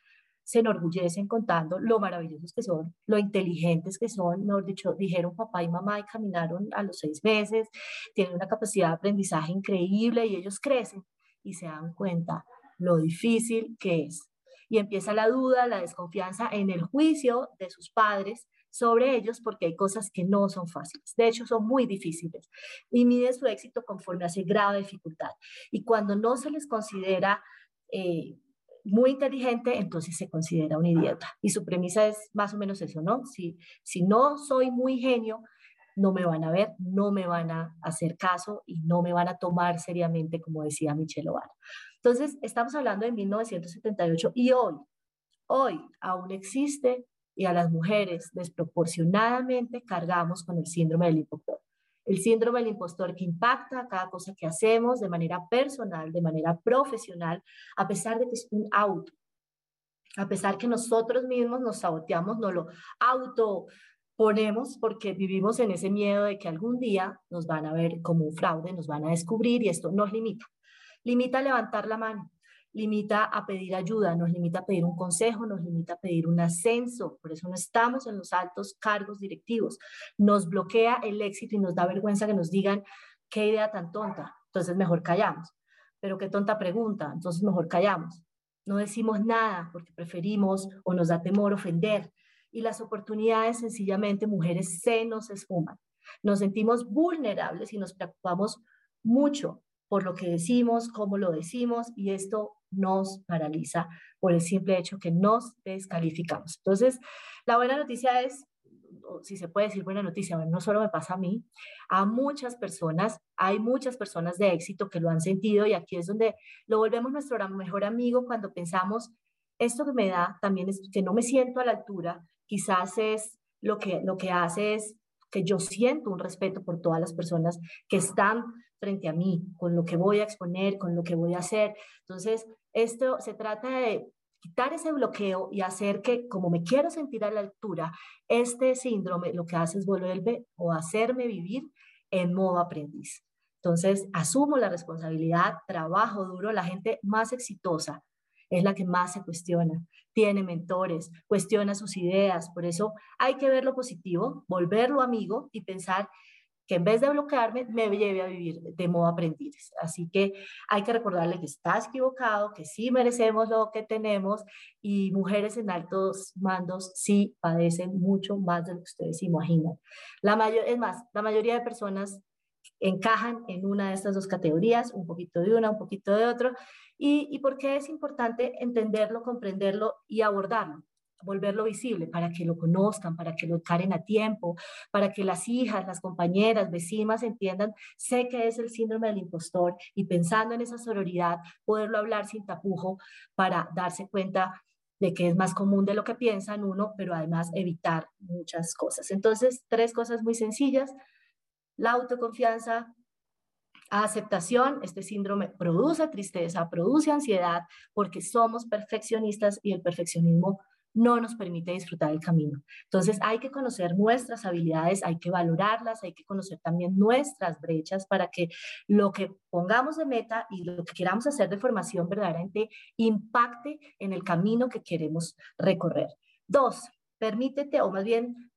se enorgullecen contando lo maravillosos que son, lo inteligentes que son, mejor dicho, dijeron papá y mamá y caminaron a los seis meses, tienen una capacidad de aprendizaje increíble y ellos crecen y se dan cuenta lo difícil que es y empieza la duda, la desconfianza en el juicio de sus padres sobre ellos porque hay cosas que no son fáciles, de hecho son muy difíciles y mide su éxito conforme hace grave dificultad. Y cuando no se les considera eh, muy inteligente, entonces se considera un idiota. Y su premisa es más o menos eso, ¿no? Si, si no soy muy genio, no me van a ver, no me van a hacer caso y no me van a tomar seriamente, como decía Michelle Obama. Entonces, estamos hablando de 1978 y hoy, hoy aún existe y a las mujeres desproporcionadamente cargamos con el síndrome del impostor. El síndrome del impostor que impacta cada cosa que hacemos de manera personal, de manera profesional, a pesar de que es un auto, a pesar que nosotros mismos nos saboteamos, no lo auto ponemos porque vivimos en ese miedo de que algún día nos van a ver como un fraude, nos van a descubrir y esto nos limita. Limita levantar la mano, limita a pedir ayuda, nos limita a pedir un consejo, nos limita a pedir un ascenso, por eso no estamos en los altos cargos directivos. Nos bloquea el éxito y nos da vergüenza que nos digan qué idea tan tonta, entonces mejor callamos. Pero qué tonta pregunta, entonces mejor callamos. No decimos nada porque preferimos o nos da temor ofender y las oportunidades sencillamente mujeres se nos esfuman. Nos sentimos vulnerables y nos preocupamos mucho por lo que decimos, cómo lo decimos, y esto nos paraliza por el simple hecho que nos descalificamos. Entonces, la buena noticia es, si se puede decir buena noticia, no solo me pasa a mí, a muchas personas, hay muchas personas de éxito que lo han sentido y aquí es donde lo volvemos nuestro mejor amigo cuando pensamos, esto que me da también es que no me siento a la altura, quizás es lo que, lo que hace es que yo siento un respeto por todas las personas que están frente a mí, con lo que voy a exponer, con lo que voy a hacer. Entonces, esto se trata de quitar ese bloqueo y hacer que, como me quiero sentir a la altura, este síndrome lo que hace es volverme o hacerme vivir en modo aprendiz. Entonces, asumo la responsabilidad, trabajo duro, la gente más exitosa es la que más se cuestiona, tiene mentores, cuestiona sus ideas, por eso hay que ver lo positivo, volverlo amigo y pensar que en vez de bloquearme, me lleve a vivir de modo aprendiz. Así que hay que recordarle que estás equivocado, que sí merecemos lo que tenemos y mujeres en altos mandos sí padecen mucho más de lo que ustedes imaginan. La mayor, es más, la mayoría de personas encajan en una de estas dos categorías, un poquito de una, un poquito de otro. ¿Y, y por qué es importante entenderlo, comprenderlo y abordarlo? Volverlo visible, para que lo conozcan, para que lo caren a tiempo, para que las hijas, las compañeras, vecinas entiendan, sé que es el síndrome del impostor y pensando en esa sororidad, poderlo hablar sin tapujo para darse cuenta de que es más común de lo que piensan uno, pero además evitar muchas cosas. Entonces, tres cosas muy sencillas. La autoconfianza, aceptación, este síndrome produce tristeza, produce ansiedad, porque somos perfeccionistas y el perfeccionismo no nos permite disfrutar el camino. Entonces hay que conocer nuestras habilidades, hay que valorarlas, hay que conocer también nuestras brechas para que lo que pongamos de meta y lo que queramos hacer de formación verdaderamente impacte en el camino que queremos recorrer. Dos, permítete, o más bien,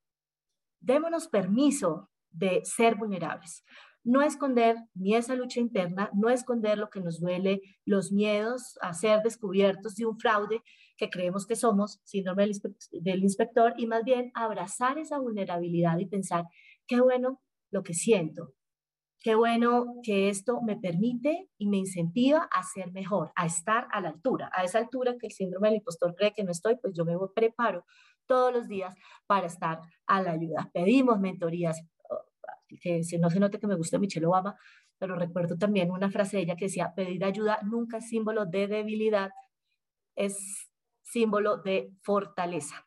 démonos permiso de ser vulnerables no esconder ni esa lucha interna, no esconder lo que nos duele, los miedos a ser descubiertos de un fraude, que creemos que somos, síndrome del, inspector, y más bien abrazar esa vulnerabilidad y pensar, qué bueno lo que siento, qué bueno que esto me permite y me incentiva a ser mejor, a estar a la altura, a esa altura que el síndrome del impostor cree que no estoy, pues yo me preparo todos los días para estar a la ayuda. Pedimos mentorías, que no se note que me gusta Michelle Obama, pero recuerdo también una frase de ella que decía, pedir ayuda nunca es símbolo de debilidad, es símbolo de fortaleza.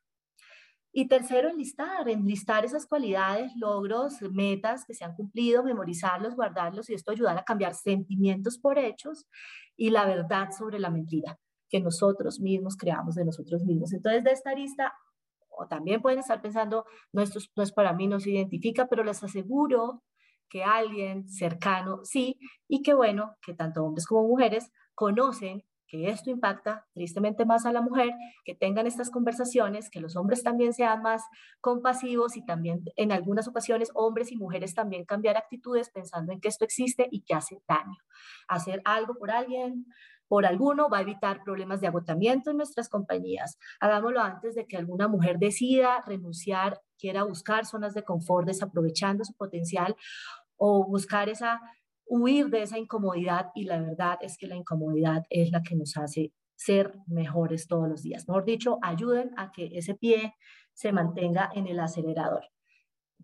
Y tercero, enlistar, enlistar esas cualidades, logros, metas que se han cumplido, memorizarlos, guardarlos y esto ayudar a cambiar sentimientos por hechos y la verdad sobre la mentira que nosotros mismos creamos de nosotros mismos. Entonces, de esta lista, o también pueden estar pensando, no, esto no es para mí, no se identifica, pero les aseguro que alguien cercano sí, y que bueno, que tanto hombres como mujeres conocen que esto impacta tristemente más a la mujer, que tengan estas conversaciones, que los hombres también sean más compasivos y también en algunas ocasiones hombres y mujeres también cambiar actitudes pensando en que esto existe y que hace daño. Hacer algo por alguien, por alguno, va a evitar problemas de agotamiento en nuestras compañías. Hagámoslo antes de que alguna mujer decida renunciar, quiera buscar zonas de confort desaprovechando su potencial o buscar esa huir de esa incomodidad y la verdad es que la incomodidad es la que nos hace ser mejores todos los días. Mejor dicho, ayuden a que ese pie se mantenga en el acelerador.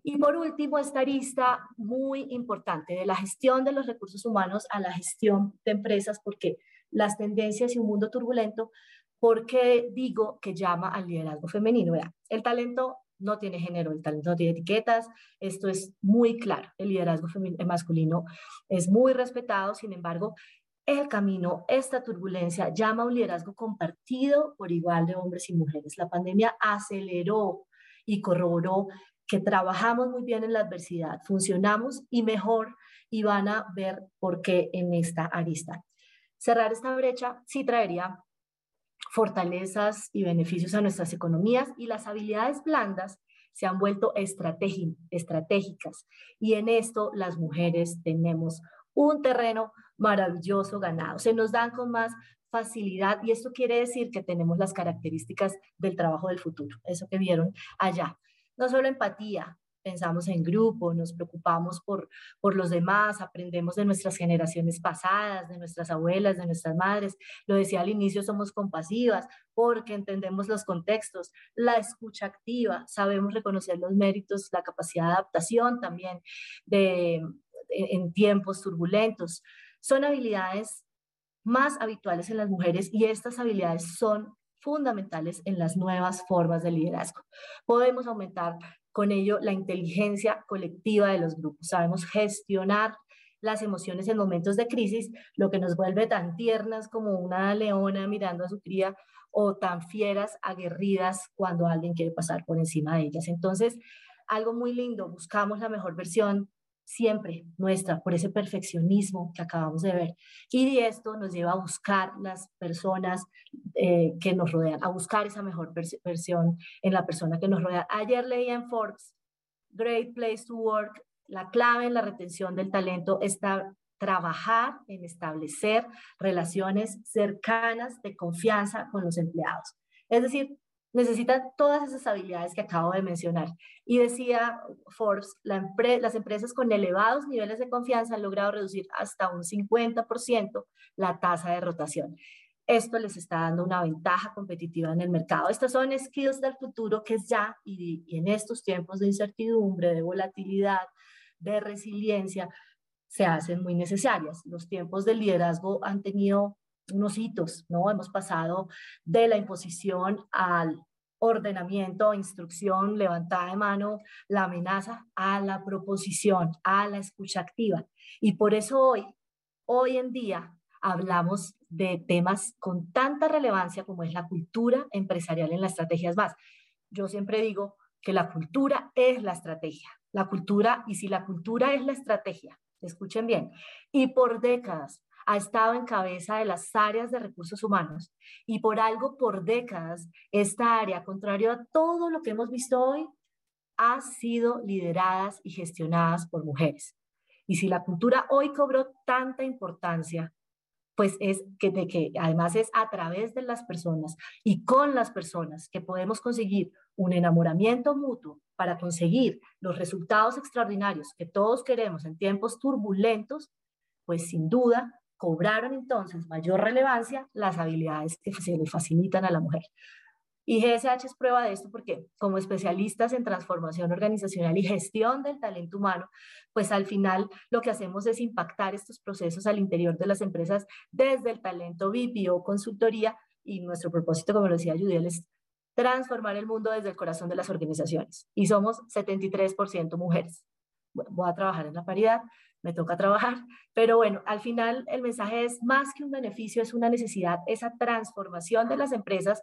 Y por último, esta arista muy importante de la gestión de los recursos humanos a la gestión de empresas, porque las tendencias y un mundo turbulento, porque digo que llama al liderazgo femenino. el talento no tiene género, el talento no tiene etiquetas, esto es muy claro, el liderazgo eh, masculino es muy respetado, sin embargo, el camino, esta turbulencia llama a un liderazgo compartido por igual de hombres y mujeres. La pandemia aceleró y corroboró que trabajamos muy bien en la adversidad, funcionamos y mejor y van a ver por qué en esta arista. Cerrar esta brecha sí traería fortalezas y beneficios a nuestras economías y las habilidades blandas se han vuelto estratégicas. Y en esto las mujeres tenemos un terreno maravilloso ganado. Se nos dan con más facilidad y esto quiere decir que tenemos las características del trabajo del futuro, eso que vieron allá. No solo empatía, pensamos en grupo, nos preocupamos por, por los demás, aprendemos de nuestras generaciones pasadas, de nuestras abuelas, de nuestras madres. Lo decía al inicio, somos compasivas porque entendemos los contextos, la escucha activa, sabemos reconocer los méritos, la capacidad de adaptación también de, en tiempos turbulentos. Son habilidades más habituales en las mujeres y estas habilidades son fundamentales en las nuevas formas de liderazgo. Podemos aumentar con ello la inteligencia colectiva de los grupos. Sabemos gestionar las emociones en momentos de crisis, lo que nos vuelve tan tiernas como una leona mirando a su cría o tan fieras, aguerridas cuando alguien quiere pasar por encima de ellas. Entonces, algo muy lindo, buscamos la mejor versión siempre nuestra por ese perfeccionismo que acabamos de ver. Y esto nos lleva a buscar las personas eh, que nos rodean, a buscar esa mejor versión en la persona que nos rodea. Ayer leí en Forbes, Great Place to Work, la clave en la retención del talento está trabajar en establecer relaciones cercanas de confianza con los empleados. Es decir, necesitan todas esas habilidades que acabo de mencionar. Y decía Forbes, las empresas con elevados niveles de confianza han logrado reducir hasta un 50% la tasa de rotación. Esto les está dando una ventaja competitiva en el mercado. Estas son skills del futuro que ya y, y en estos tiempos de incertidumbre, de volatilidad, de resiliencia, se hacen muy necesarias. Los tiempos del liderazgo han tenido unos hitos, ¿no? Hemos pasado de la imposición al ordenamiento, instrucción, levantada de mano, la amenaza, a la proposición, a la escucha activa. Y por eso hoy, hoy en día, hablamos de temas con tanta relevancia como es la cultura empresarial en las estrategias más. Yo siempre digo que la cultura es la estrategia. La cultura, y si la cultura es la estrategia, escuchen bien, y por décadas ha estado en cabeza de las áreas de recursos humanos y por algo por décadas esta área, contrario a todo lo que hemos visto hoy, ha sido lideradas y gestionadas por mujeres. Y si la cultura hoy cobró tanta importancia, pues es que, de que además es a través de las personas y con las personas que podemos conseguir un enamoramiento mutuo para conseguir los resultados extraordinarios que todos queremos en tiempos turbulentos, pues sin duda cobraron entonces mayor relevancia las habilidades que se le facilitan a la mujer. Y GSH es prueba de esto porque como especialistas en transformación organizacional y gestión del talento humano, pues al final lo que hacemos es impactar estos procesos al interior de las empresas desde el talento o consultoría y nuestro propósito, como lo decía Judiel, es transformar el mundo desde el corazón de las organizaciones. Y somos 73% mujeres. voy a trabajar en la paridad, me toca trabajar. Pero bueno, al final el mensaje es más que un beneficio, es una necesidad, esa transformación de las empresas,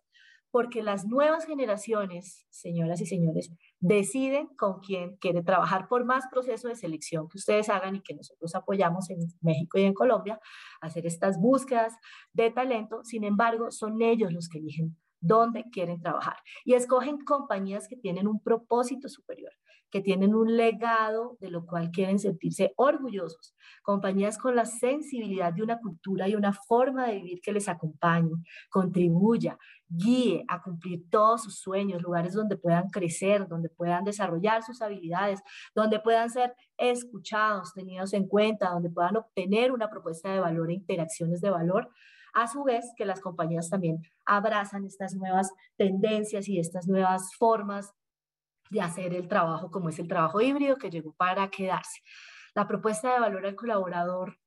porque las nuevas generaciones, señoras y señores, deciden con quién quiere trabajar por más proceso de selección que ustedes hagan y que nosotros apoyamos en México y en Colombia, hacer estas búsquedas de talento. Sin embargo, son ellos los que eligen dónde quieren trabajar y escogen compañías que tienen un propósito superior que tienen un legado de lo cual quieren sentirse orgullosos, compañías con la sensibilidad de una cultura y una forma de vivir que les acompañe, contribuya, guíe a cumplir todos sus sueños, lugares donde puedan crecer, donde puedan desarrollar sus habilidades, donde puedan ser escuchados, tenidos en cuenta, donde puedan obtener una propuesta de valor e interacciones de valor. A su vez, que las compañías también abrazan estas nuevas tendencias y estas nuevas formas de hacer el trabajo como es el trabajo híbrido que llegó para quedarse. La propuesta de valor al colaborador,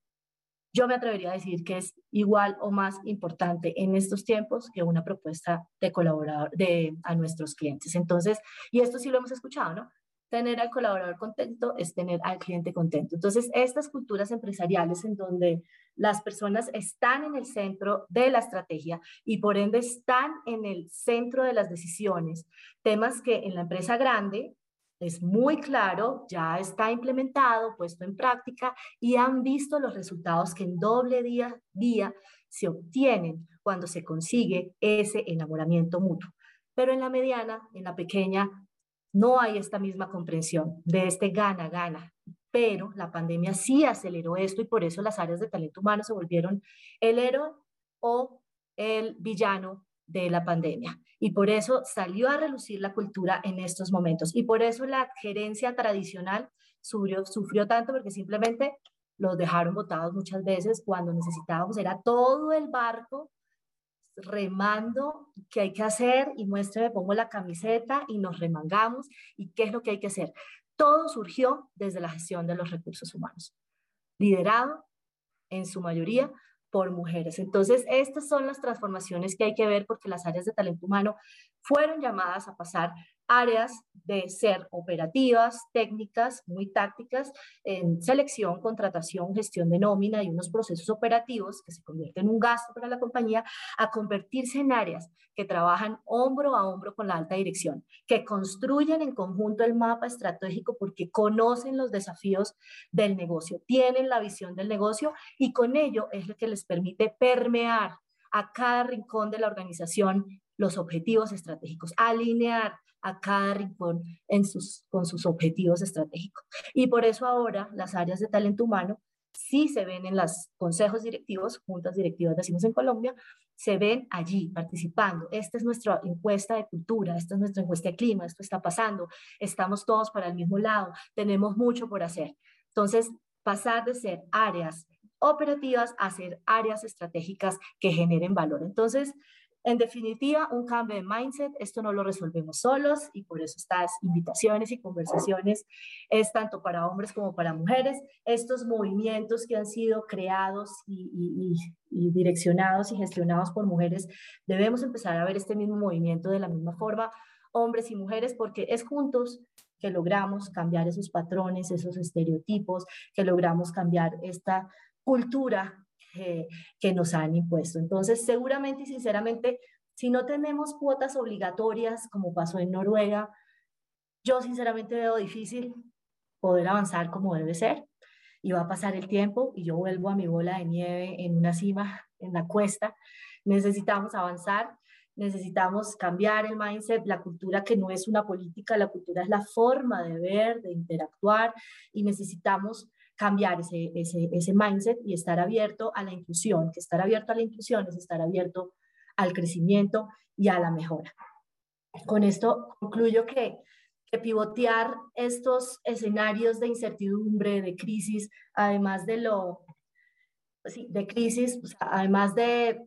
yo me atrevería a decir que es igual o más importante en estos tiempos que una propuesta de colaborador de, a nuestros clientes. Entonces, y esto sí lo hemos escuchado, ¿no? Tener al colaborador contento es tener al cliente contento. Entonces, estas culturas empresariales en donde las personas están en el centro de la estrategia y por ende están en el centro de las decisiones, temas que en la empresa grande es muy claro, ya está implementado, puesto en práctica y han visto los resultados que en doble día, día se obtienen cuando se consigue ese enamoramiento mutuo. Pero en la mediana, en la pequeña, no hay esta misma comprensión de este gana-gana, pero la pandemia sí aceleró esto y por eso las áreas de talento humano se volvieron el héroe o el villano de la pandemia. Y por eso salió a relucir la cultura en estos momentos. Y por eso la gerencia tradicional sufrió, sufrió tanto porque simplemente los dejaron botados muchas veces cuando necesitábamos, era todo el barco remando qué hay que hacer y muéstrame, pongo la camiseta y nos remangamos y qué es lo que hay que hacer. Todo surgió desde la gestión de los recursos humanos, liderado en su mayoría por mujeres. Entonces, estas son las transformaciones que hay que ver porque las áreas de talento humano fueron llamadas a pasar áreas de ser operativas, técnicas, muy tácticas, en selección, contratación, gestión de nómina y unos procesos operativos que se convierten en un gasto para la compañía, a convertirse en áreas que trabajan hombro a hombro con la alta dirección, que construyen en conjunto el mapa estratégico porque conocen los desafíos del negocio, tienen la visión del negocio y con ello es lo que les permite permear a cada rincón de la organización los objetivos estratégicos, alinear a cada rincón en sus, con sus objetivos estratégicos. Y por eso ahora las áreas de talento humano sí se ven en los consejos directivos, juntas directivas decimos en Colombia, se ven allí participando. Esta es nuestra encuesta de cultura, esta es nuestra encuesta de clima, esto está pasando, estamos todos para el mismo lado, tenemos mucho por hacer. Entonces, pasar de ser áreas operativas a ser áreas estratégicas que generen valor. Entonces, en definitiva, un cambio de mindset, esto no lo resolvemos solos y por eso estas invitaciones y conversaciones es tanto para hombres como para mujeres. Estos movimientos que han sido creados y, y direccionados y gestionados por mujeres, debemos empezar a ver este mismo movimiento de la misma forma, hombres y mujeres, porque es juntos que logramos cambiar esos patrones, esos estereotipos, que logramos cambiar esta cultura que nos han impuesto. Entonces, seguramente y sinceramente, si no tenemos cuotas obligatorias, como pasó en Noruega, yo sinceramente veo difícil poder avanzar como debe ser. Y va a pasar el tiempo y yo vuelvo a mi bola de nieve en una cima, en la cuesta. Necesitamos avanzar, necesitamos cambiar el mindset, la cultura que no es una política, la cultura es la forma de ver, de interactuar y necesitamos cambiar ese, ese, ese mindset y estar abierto a la inclusión, que estar abierto a la inclusión es estar abierto al crecimiento y a la mejora. Con esto concluyo que, pivotear estos escenarios de incertidumbre, de crisis, además de lo, sí, de crisis, además de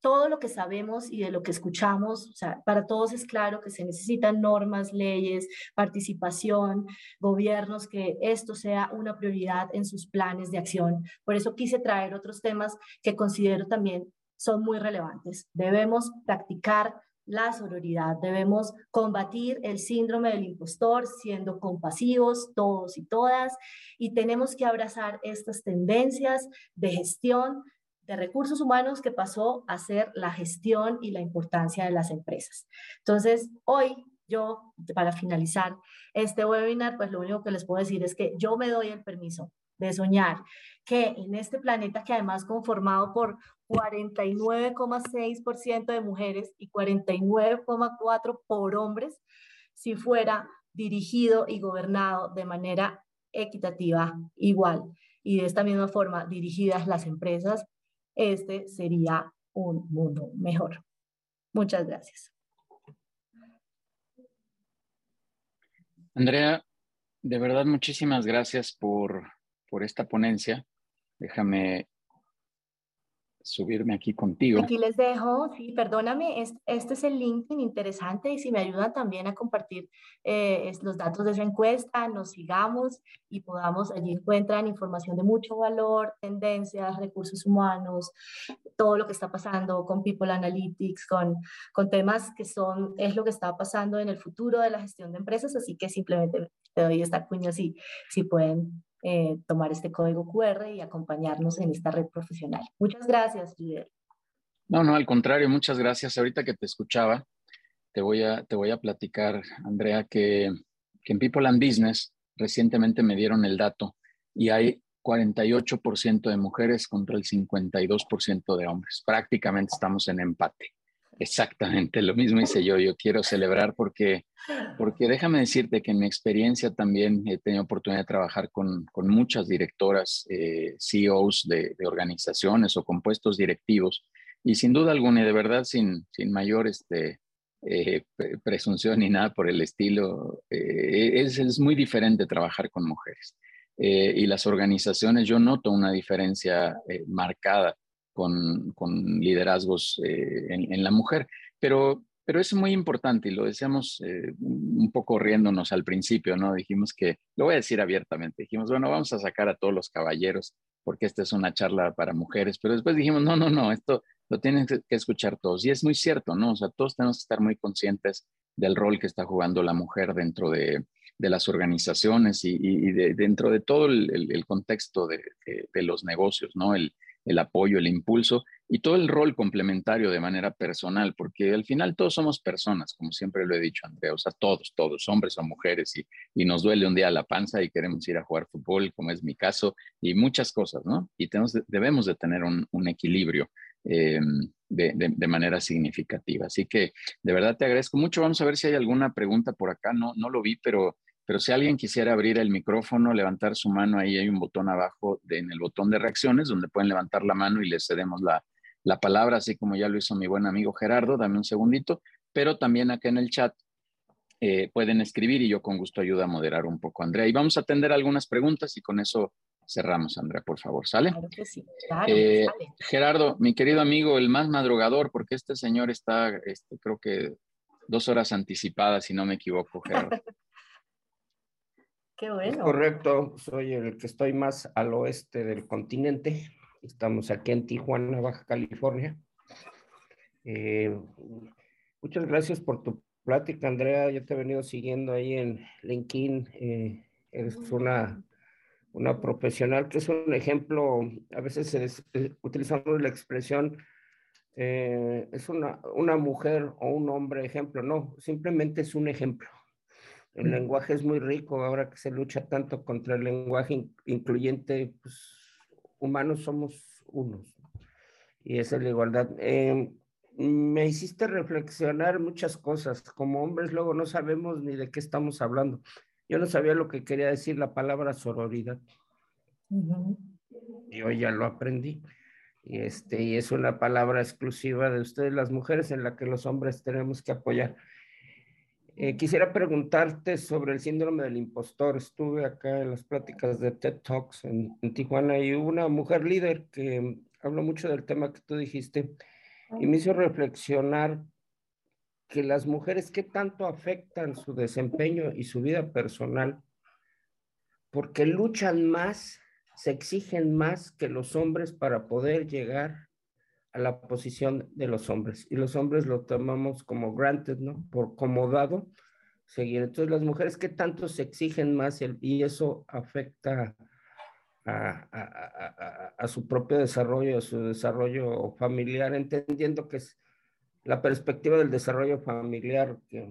todo lo que sabemos y de lo que escuchamos, para todos es claro que se necesitan normas, leyes, participación, gobiernos, que esto sea una prioridad en sus planes de acción. Por eso quise traer otros temas que considero también son muy relevantes. Debemos practicar la sororidad, debemos combatir el síndrome del impostor siendo compasivos todos y todas y tenemos que abrazar estas tendencias de gestión de recursos humanos que pasó a ser la gestión y la importancia de las empresas. Entonces, hoy yo, para finalizar este webinar, pues lo único que les puedo decir es que yo me doy el permiso de soñar que en este planeta que además conformado por 49,6% de mujeres y 49,4% por hombres, si fuera dirigido y gobernado de manera equitativa, igual, y de esta misma forma dirigidas las empresas, este sería un mundo mejor. Muchas gracias. Andrea, de verdad muchísimas gracias por, por esta ponencia. Déjame subirme aquí contigo. Aquí les dejo, sí, perdóname, este, es el LinkedIn interesante y si me ayudan también a compartir eh, los datos de esa encuesta, nos sigamos y podamos, allí encuentran información de mucho valor, tendencias, recursos humanos, todo lo que está pasando con People Analytics, con, con temas que son, es lo que está pasando en el futuro de la gestión de empresas, así que simplemente te doy esta cuña si, si pueden eh, tomar este código QR y acompañarnos en esta red profesional. Muchas gracias, líder. No, no, al contrario, muchas gracias. Ahorita que te escuchaba, te voy a, te voy a platicar, Andrea, que, que en People and Business recientemente me dieron el dato y hay 48% de mujeres contra el 52% de hombres. Prácticamente estamos en empate. Exactamente, lo mismo hice yo. Yo quiero celebrar porque, porque déjame decirte que en mi experiencia también he tenido oportunidad de trabajar con, con muchas directoras, eh, CEOs de, de, organizaciones o con puestos directivos. Y sin duda alguna, y de verdad sin, sin mayor este, eh, presunción ni nada por el estilo, eh, es, es, muy diferente trabajar con mujeres. Eh, y las organizaciones, yo noto una diferencia eh, marcada con, con liderazgos eh, en, en, la mujer. Pero, pero es muy importante y lo decíamos eh, un poco riéndonos al principio, ¿no? Dijimos que, lo voy a decir abiertamente, dijimos, bueno, vamos a sacar a todos los caballeros porque esta es una charla para mujeres, pero después dijimos, no, no, no, esto lo tienen que escuchar todos. Y es muy cierto, ¿no? O sea, todos tenemos que estar muy conscientes del rol que está jugando la mujer dentro de, las organizaciones y, dentro de todo el, contexto de, los negocios, ¿no? El, el apoyo, el impulso y todo el rol complementario de manera personal, porque al final todos somos personas, como siempre lo he dicho, Andrea, o sea, todos, todos, hombres o mujeres, y, y nos duele un día la panza y queremos ir a jugar fútbol, como es mi caso, y muchas cosas, ¿no? Y tenemos, debemos de tener un, un equilibrio eh, de, de, de, manera significativa. Así que de verdad te agradezco mucho. Vamos a ver si hay alguna pregunta por acá. No, no lo vi, pero pero si alguien quisiera abrir el micrófono, levantar su mano, ahí hay un botón abajo en el botón de reacciones donde pueden levantar la mano y les cedemos la, palabra, así como ya lo hizo mi buen amigo Gerardo, dame un segundito, pero también acá en el chat eh, pueden escribir y yo con gusto ayudo a moderar un poco, Andrea. Y vamos a atender algunas preguntas y con eso cerramos, Andrea, por favor, ¿sale? Claro que sí, claro, eh, Gerardo, mi querido amigo, el más madrugador, porque este señor está, este, creo que dos horas anticipadas, si no me equivoco, Gerardo. Qué bueno. correcto, soy el que estoy más al oeste del continente. Estamos aquí en Tijuana, Baja California. Eh, muchas gracias por tu plática, Andrea. Yo te he venido siguiendo ahí en LinkedIn. Eh, eres una, una profesional que es un ejemplo, a veces se, eh, utilizamos la expresión, es una, una mujer o un hombre ejemplo. No, simplemente es un ejemplo el lenguaje es muy rico, ahora que se lucha tanto contra el lenguaje incluyente, pues humanos somos unos. Y esa es la igualdad. Em, me hiciste reflexionar muchas cosas. Como hombres luego no sabemos ni de qué estamos hablando. Yo no sabía lo que quería decir la palabra sororidad. Y hoy ya lo aprendí. Y, este, y es una palabra exclusiva de ustedes, las mujeres, en la que los hombres tenemos que apoyar. Eh, quisiera preguntarte sobre el síndrome del impostor. Estuve acá en las pláticas de TED Talks en, Tijuana y hubo una mujer líder que habló mucho del tema que tú dijiste y me hizo reflexionar que las mujeres qué tanto afectan su desempeño y su vida personal porque luchan más, se exigen más que los hombres para poder llegar a la posición de los hombres y los hombres lo tomamos como granted, ¿no? Por como dado seguir. Entonces las mujeres que tanto se exigen más y eso afecta a, su propio desarrollo, a su desarrollo familiar, entendiendo que es la perspectiva del desarrollo familiar, que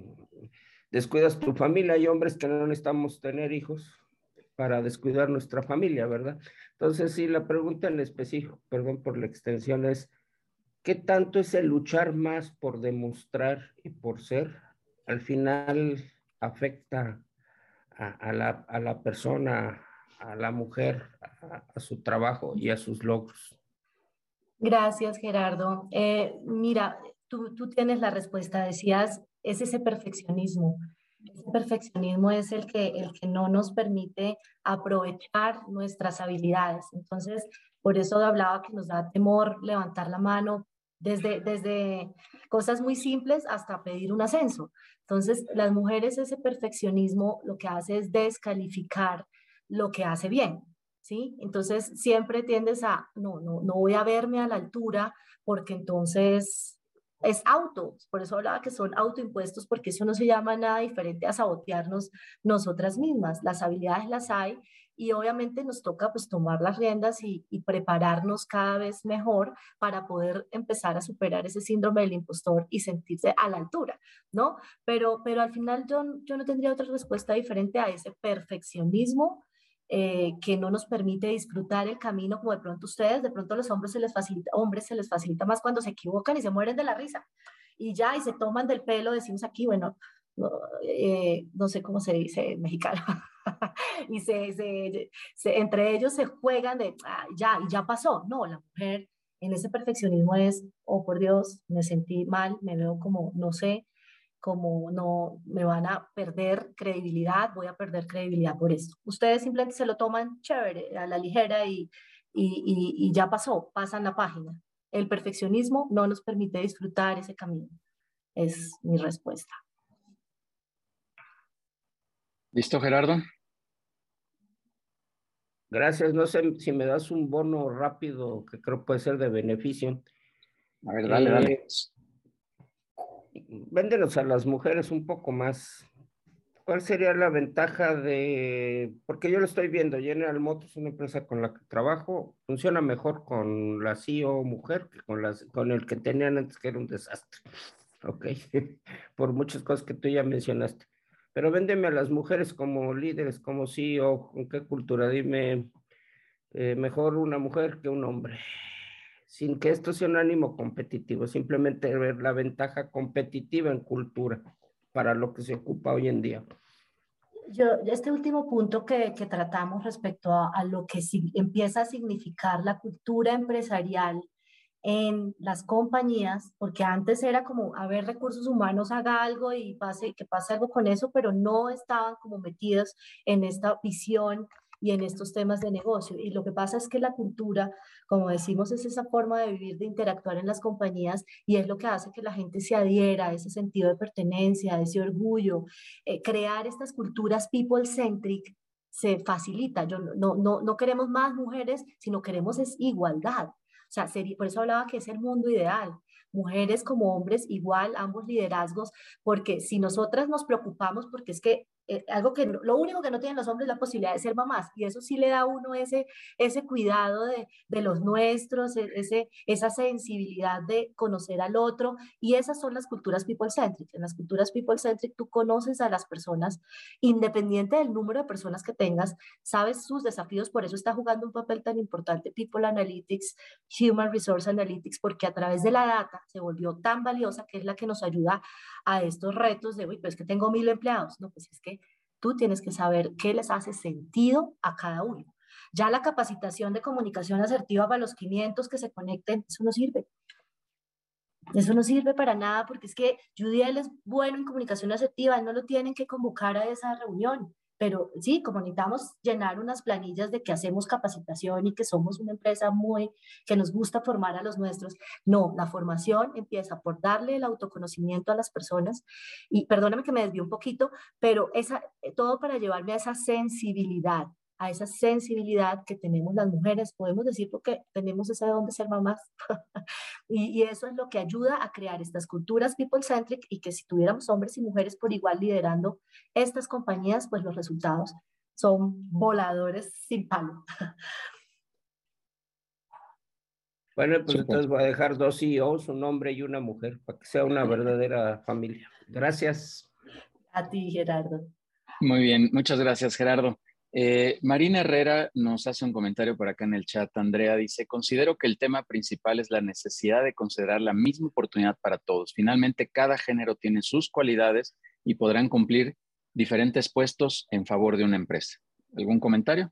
descuidas tu familia, hay hombres que no necesitamos tener hijos para descuidar nuestra familia, ¿verdad? Entonces, sí, la pregunta en específico, perdón por la extensión, es, ¿qué tanto es el luchar más por demostrar y por ser? Al final afecta a, la, persona, a la mujer, a, su trabajo y a sus logros. Gracias, Gerardo. Eh, mira, tú, tú tienes la respuesta, decías, es ese perfeccionismo. Ese perfeccionismo es el que, el que no nos permite aprovechar nuestras habilidades. Entonces, por eso hablaba que nos da temor levantar la mano, desde, desde cosas muy simples hasta pedir un ascenso. Entonces, las mujeres ese perfeccionismo lo que hace es descalificar lo que hace bien, ¿sí? Entonces, siempre tiendes a, no, no, no voy a verme a la altura porque entonces es auto, por eso hablaba que son autoimpuestos, porque eso no se llama nada diferente a sabotearnos nosotras mismas. Las habilidades las hay y obviamente nos toca pues tomar las riendas y, prepararnos cada vez mejor para poder empezar a superar ese síndrome del impostor y sentirse a la altura, ¿no? Pero, pero al final yo, no tendría otra respuesta diferente a ese perfeccionismo eh, que no nos permite disfrutar el camino como de pronto ustedes, de pronto los hombres se les facilita, hombres se les facilita más cuando se equivocan y se mueren de la risa y ya, y se toman del pelo, decimos aquí, bueno, no, eh, no sé cómo se dice en mexicano, y se, se, entre ellos se juegan de, ah, ya, ya pasó. No, la mujer en ese perfeccionismo es, oh por Dios, me sentí mal, me veo como, no sé, como no, me van a perder credibilidad, voy a perder credibilidad por eso. Ustedes simplemente se lo toman chévere, a la ligera y, y, y ya pasó, pasan la página. El perfeccionismo no nos permite disfrutar ese camino. Es mi respuesta. ¿Listo, Gerardo? Gracias. No sé si me das un bono rápido que creo puede ser de beneficio. A ver, dale, dale. véndenos a las mujeres un poco más. ¿Cuál sería la ventaja de, porque yo lo estoy viendo, General Motors, una empresa con la que trabajo, funciona mejor con la CEO mujer que con, las, con el que tenían antes, que era un desastre. Ok, por muchas cosas que tú ya mencionaste. Pero véndeme a las mujeres como líderes, como CEO, ¿con qué cultura? Dime, eh, mejor una mujer que un hombre sin que esto sea un ánimo competitivo, simplemente ver la ventaja competitiva en cultura para lo que se ocupa hoy en día. Yo, este último punto que, que tratamos respecto a, a, lo que si, empieza a significar la cultura empresarial en las compañías, porque antes era como, a ver, recursos humanos haga algo y pase, que pase algo con eso, pero no estaban como metidos en esta visión y en estos temas de negocio. Y lo que pasa es que la cultura, como decimos, es esa forma de vivir, de interactuar en las compañías y es lo que hace que la gente se adhiera a ese sentido de pertenencia, a ese orgullo. Eh, crear estas culturas people-centric se facilita. Yo no, no, no queremos más mujeres, sino queremos es igualdad. O sea, por eso hablaba que es el mundo ideal mujeres como hombres, igual ambos liderazgos, porque si nosotras nos preocupamos, porque es que eh, algo que lo único que no tienen los hombres es la posibilidad de ser mamás y eso sí le da a uno ese, ese cuidado de, de los nuestros, e, ese, esa sensibilidad de conocer al otro y esas son las culturas people centric. En las culturas people centric tú conoces a las personas independiente del número de personas que tengas, sabes sus desafíos, por eso está jugando un papel tan importante People Analytics, Human Resource Analytics, porque a través de la data se volvió tan valiosa que es la que nos ayuda a estos retos de, uy, pues es que tengo mil empleados, no, pues es que Tú tienes que saber qué les hace sentido a cada uno. Ya la capacitación de comunicación asertiva para los 500 que se conecten, eso no sirve. Eso no sirve para nada porque es que Judiel es bueno en comunicación asertiva, no lo tienen que convocar a esa reunión. Pero sí, como necesitamos llenar unas planillas de que hacemos capacitación y que somos una empresa muy, que nos gusta formar a los nuestros. No, la formación empieza por darle el autoconocimiento a las personas. Y perdóname que me desvío un poquito, pero esa, eh, todo para llevarme a esa sensibilidad a esa sensibilidad que tenemos las mujeres, podemos decir porque tenemos ese don de ser mamás. y, y, eso es lo que ayuda a crear estas culturas people-centric y que si tuviéramos hombres y mujeres por igual liderando estas compañías, pues los resultados son voladores sin palo. Bueno, pues entonces voy a dejar dos CEOs, un hombre y una mujer, para que sea una verdadera familia. Gracias. A ti, Gerardo. Muy bien, muchas gracias, Gerardo. Eh, Marina Herrera nos hace un comentario por acá en el chat. Andrea dice, considero que el tema principal es la necesidad de considerar la misma oportunidad para todos. Finalmente, cada género tiene sus cualidades y podrán cumplir diferentes puestos en favor de una empresa. ¿Algún comentario?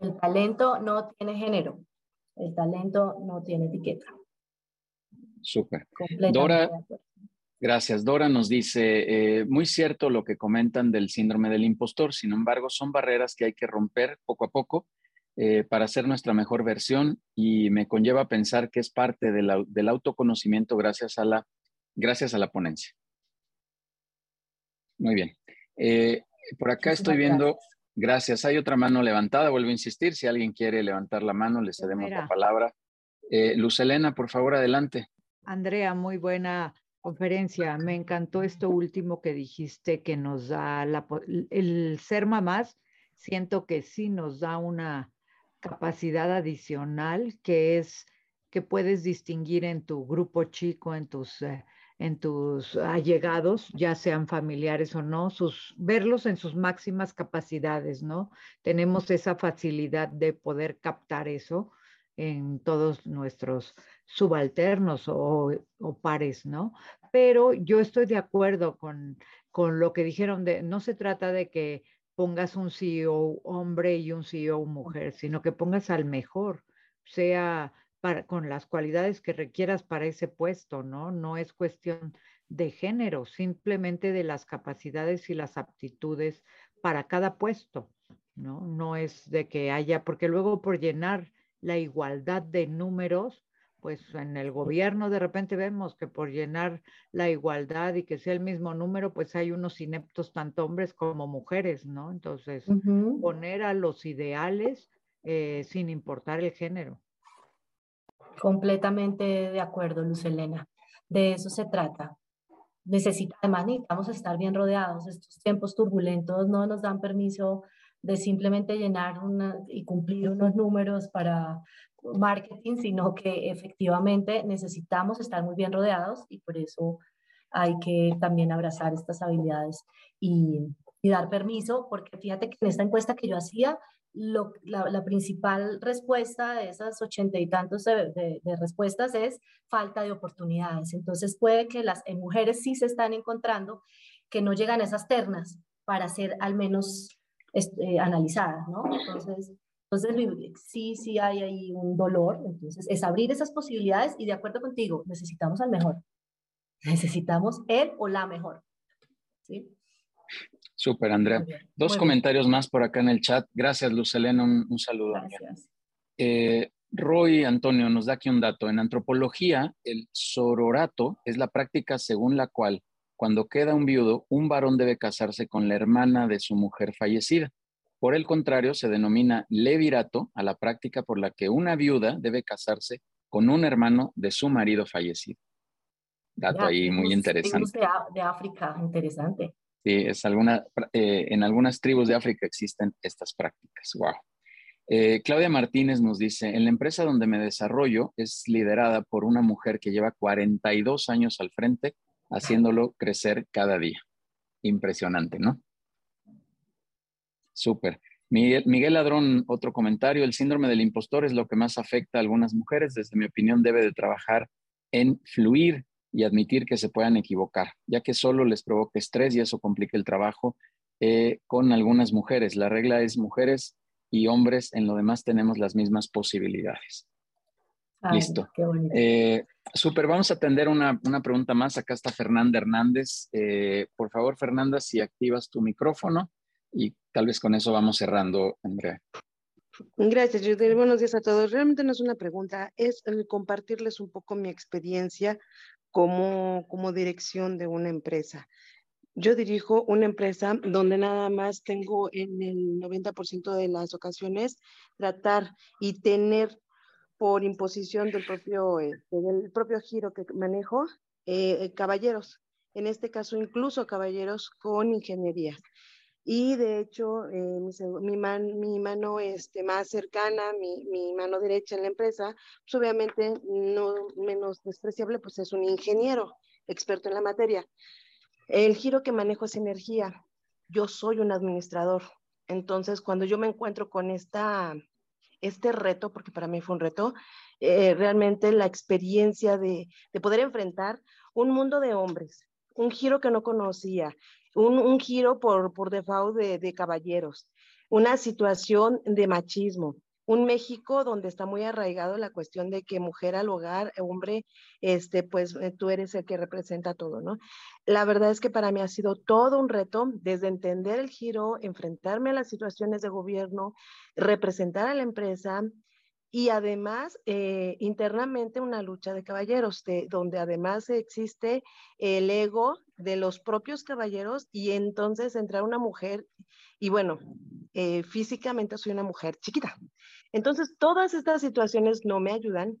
El talento no tiene género. El talento no tiene etiqueta. Súper. Dora, Gracias. Dora nos dice, eh, muy cierto lo que comentan del síndrome del impostor, sin embargo, son barreras que hay que romper poco a poco eh, para hacer nuestra mejor versión y me conlleva a pensar que es parte del autoconocimiento gracias a la, gracias a la ponencia. Muy bien. Eh, por acá estoy viendo, gracias. Hay otra mano levantada, vuelvo a insistir, si alguien quiere levantar la mano, le cedemos la palabra. Luz Elena, por favor, adelante. Andrea, muy buena conferencia. Me encantó esto último que dijiste que nos da la, el ser mamás. Siento que sí nos da una capacidad adicional que es que puedes distinguir en tu grupo chico, en tus, eh, en tus allegados, ya sean familiares o no, sus, verlos en sus máximas capacidades, ¿no? Tenemos esa facilidad de poder captar eso en todos nuestros subalternos o, pares, ¿no? Pero yo estoy de acuerdo con, con lo que dijeron de, no se trata de que pongas un CEO hombre y un CEO mujer, sino que pongas al mejor, sea para, con las cualidades que requieras para ese puesto, ¿no? No es cuestión de género, simplemente de las capacidades y las aptitudes para cada puesto, ¿no? No es de que haya, porque luego por llenar la igualdad de números, pues en el gobierno de repente vemos que por llenar la igualdad y que sea el mismo número, pues hay unos ineptos tanto hombres como mujeres, ¿no? Entonces, poner a los ideales eh, sin importar el género. Completamente de acuerdo, Luz Elena. De eso se trata, necesita, además necesitamos estar bien rodeados. Estos tiempos turbulentos no nos dan permiso de simplemente llenar una, y cumplir unos números para marketing, sino que efectivamente necesitamos estar muy bien rodeados y por eso hay que también abrazar estas habilidades y, dar permiso, porque fíjate que en esta encuesta que yo hacía, la, principal respuesta de esas ochenta y tantos de, respuestas es falta de oportunidades. Entonces puede que las mujeres sí se están encontrando que no llegan a esas ternas para ser al menos este, analizadas, ¿no? Entonces, entonces sí, sí hay ahí un dolor. Entonces es abrir esas posibilidades y de acuerdo contigo, necesitamos al mejor. Necesitamos él o la mejor. ¿Sí? Súper, Andrea. Dos comentarios más por acá en el chat. Gracias, Lucelena. Un, saludo. Gracias. Eh, Roy Antonio nos da aquí un dato. En antropología, el sororato es la práctica según la cual, cuando queda un viudo, un varón debe casarse con la hermana de su mujer fallecida. Por el contrario, se denomina levirato a la práctica por la que una viuda debe casarse con un hermano de su marido fallecido. Dato ahí muy interesante. De, de África, interesante. Sí, es alguna, eh, en algunas tribus de África existen estas prácticas. Wow. Eh, Claudia Martínez nos dice, en la empresa donde me desarrollo es liderada por una mujer que lleva 42 años al frente, haciéndolo crecer cada día. Impresionante, ¿no? Súper. Miguel, Miguel Ladrón, otro comentario, el síndrome del impostor es lo que más afecta a algunas mujeres. Desde mi opinión, debe de trabajar en fluir y admitir que se puedan equivocar, ya que solo les provoca estrés y eso complica el trabajo eh, con algunas mujeres. La regla es mujeres y hombres, en lo demás tenemos las mismas posibilidades. Listo. Eh, super, vamos a atender una, pregunta más. Acá está Fernanda Hernández. Eh, por favor, Fernanda, si activas tu micrófono y tal vez con eso vamos cerrando, Andrea. Gracias, Judith. Buenos días a todos. Realmente no es una pregunta, es compartirles un poco mi experiencia como, como dirección de una empresa. Yo dirijo una empresa donde nada más tengo en el 90% de las ocasiones tratar y tener por imposición del propio, eh, del propio giro que manejo, eh, caballeros. En este caso, incluso caballeros con ingeniería y de hecho eh, mi, mi, mano este, más cercana, mi, mi, mano derecha en la empresa, pues obviamente no menos despreciable, pues es un ingeniero experto en la materia. El giro que manejo es energía. Yo soy un administrador. Entonces, cuando yo me encuentro con esta, este reto, porque para mí fue un reto, eh, realmente la experiencia de, de poder enfrentar un mundo de hombres, un giro que no conocía, un, giro por, por default de, caballeros, una situación de machismo, un México donde está muy arraigado la cuestión de que mujer al hogar, hombre, este, pues eh, tú eres el que representa todo, ¿no? La verdad es que para mí ha sido todo un reto desde entender el giro, enfrentarme a las situaciones de gobierno, representar a la empresa, y además eh, internamente una lucha de caballeros, de, donde además existe el ego de los propios caballeros y entonces entra una mujer y bueno, eh, físicamente soy una mujer chiquita. Entonces todas estas situaciones no me ayudan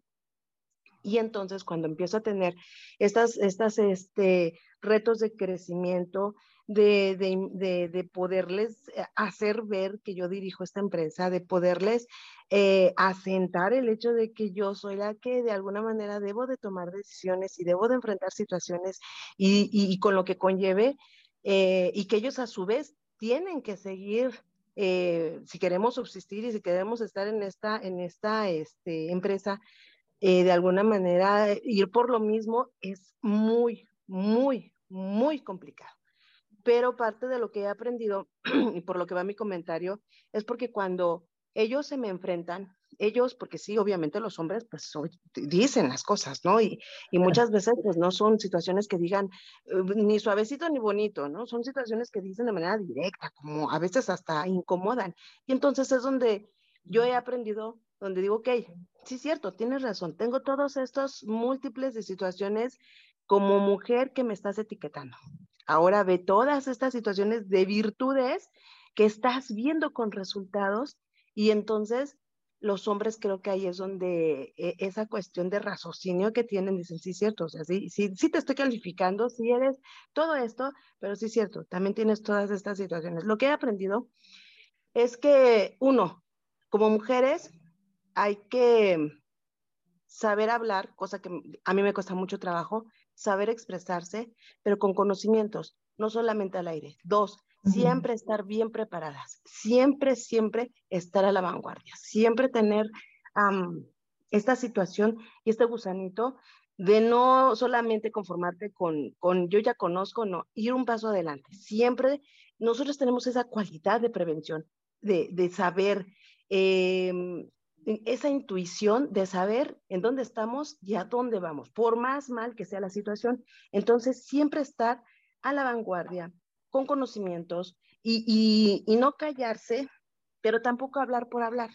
y entonces cuando empiezo a tener estas, estas este, retos de crecimiento, de, de, de, poderles eh, hacer ver que yo dirijo esta empresa, de poderles eh, asentar el hecho de que yo soy la que de alguna manera debo de tomar decisiones y debo de enfrentar situaciones y, y, con lo que conlleve eh, y que ellos a su vez tienen que seguir si queremos subsistir y si queremos estar en esta, en esta este, empresa, de alguna manera ir por lo mismo es muy, muy, muy complicado pero parte de lo que he aprendido y por lo que va mi comentario es porque cuando ellos se me enfrentan, ellos, porque sí, obviamente los hombres pues dicen las cosas, ¿no? Y, y, muchas veces pues no son situaciones que digan eh, ni suavecito ni bonito, ¿no? Son situaciones que dicen de manera directa, como a veces hasta incomodan. Y entonces es donde yo he aprendido, donde digo, ok, sí es cierto, tienes razón, tengo todos estos múltiples de situaciones como mujer que me estás etiquetando. Ahora ve todas estas situaciones de virtudes que estás viendo con resultados y entonces los hombres creo que ahí es donde eh, esa cuestión de raciocinio que tienen, dicen, sí, cierto, o sea, sí, sí, sí te estoy calificando, sí eres todo esto, pero sí, cierto, también tienes todas estas situaciones. Lo que he aprendido es que, uno, como mujeres, hay que saber hablar, cosa que a mí me cuesta mucho trabajo, saber expresarse, pero con conocimientos, no solamente al aire. Dos, siempre estar bien preparadas, siempre, siempre estar a la vanguardia, siempre tener esta situación y este gusanito de no solamente conformarte con, con yo ya conozco, no, ir un paso adelante. Siempre nosotros tenemos esa cualidad de prevención, de, de saber, em, esa intuición de saber en dónde estamos y a dónde vamos, por más mal que sea la situación. Entonces, siempre estar a la vanguardia, con conocimientos y, no callarse, pero tampoco hablar por hablar.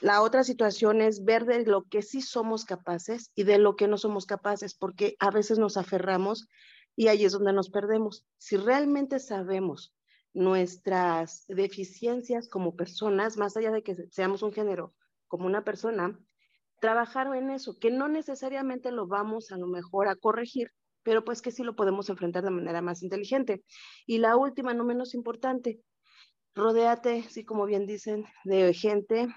La otra situación es ver de lo que sí somos capaces y de lo que no somos capaces, porque a veces nos aferramos y ahí es donde nos perdemos. Si realmente sabemos nuestras deficiencias como personas, más allá de que seamos un género, como una persona, trabajar en eso, que no necesariamente lo vamos a lo mejor a corregir, pero pues que sí lo podemos enfrentar de manera más inteligente. Y la última, no menos importante, rodéate, sí, como bien dicen, de gente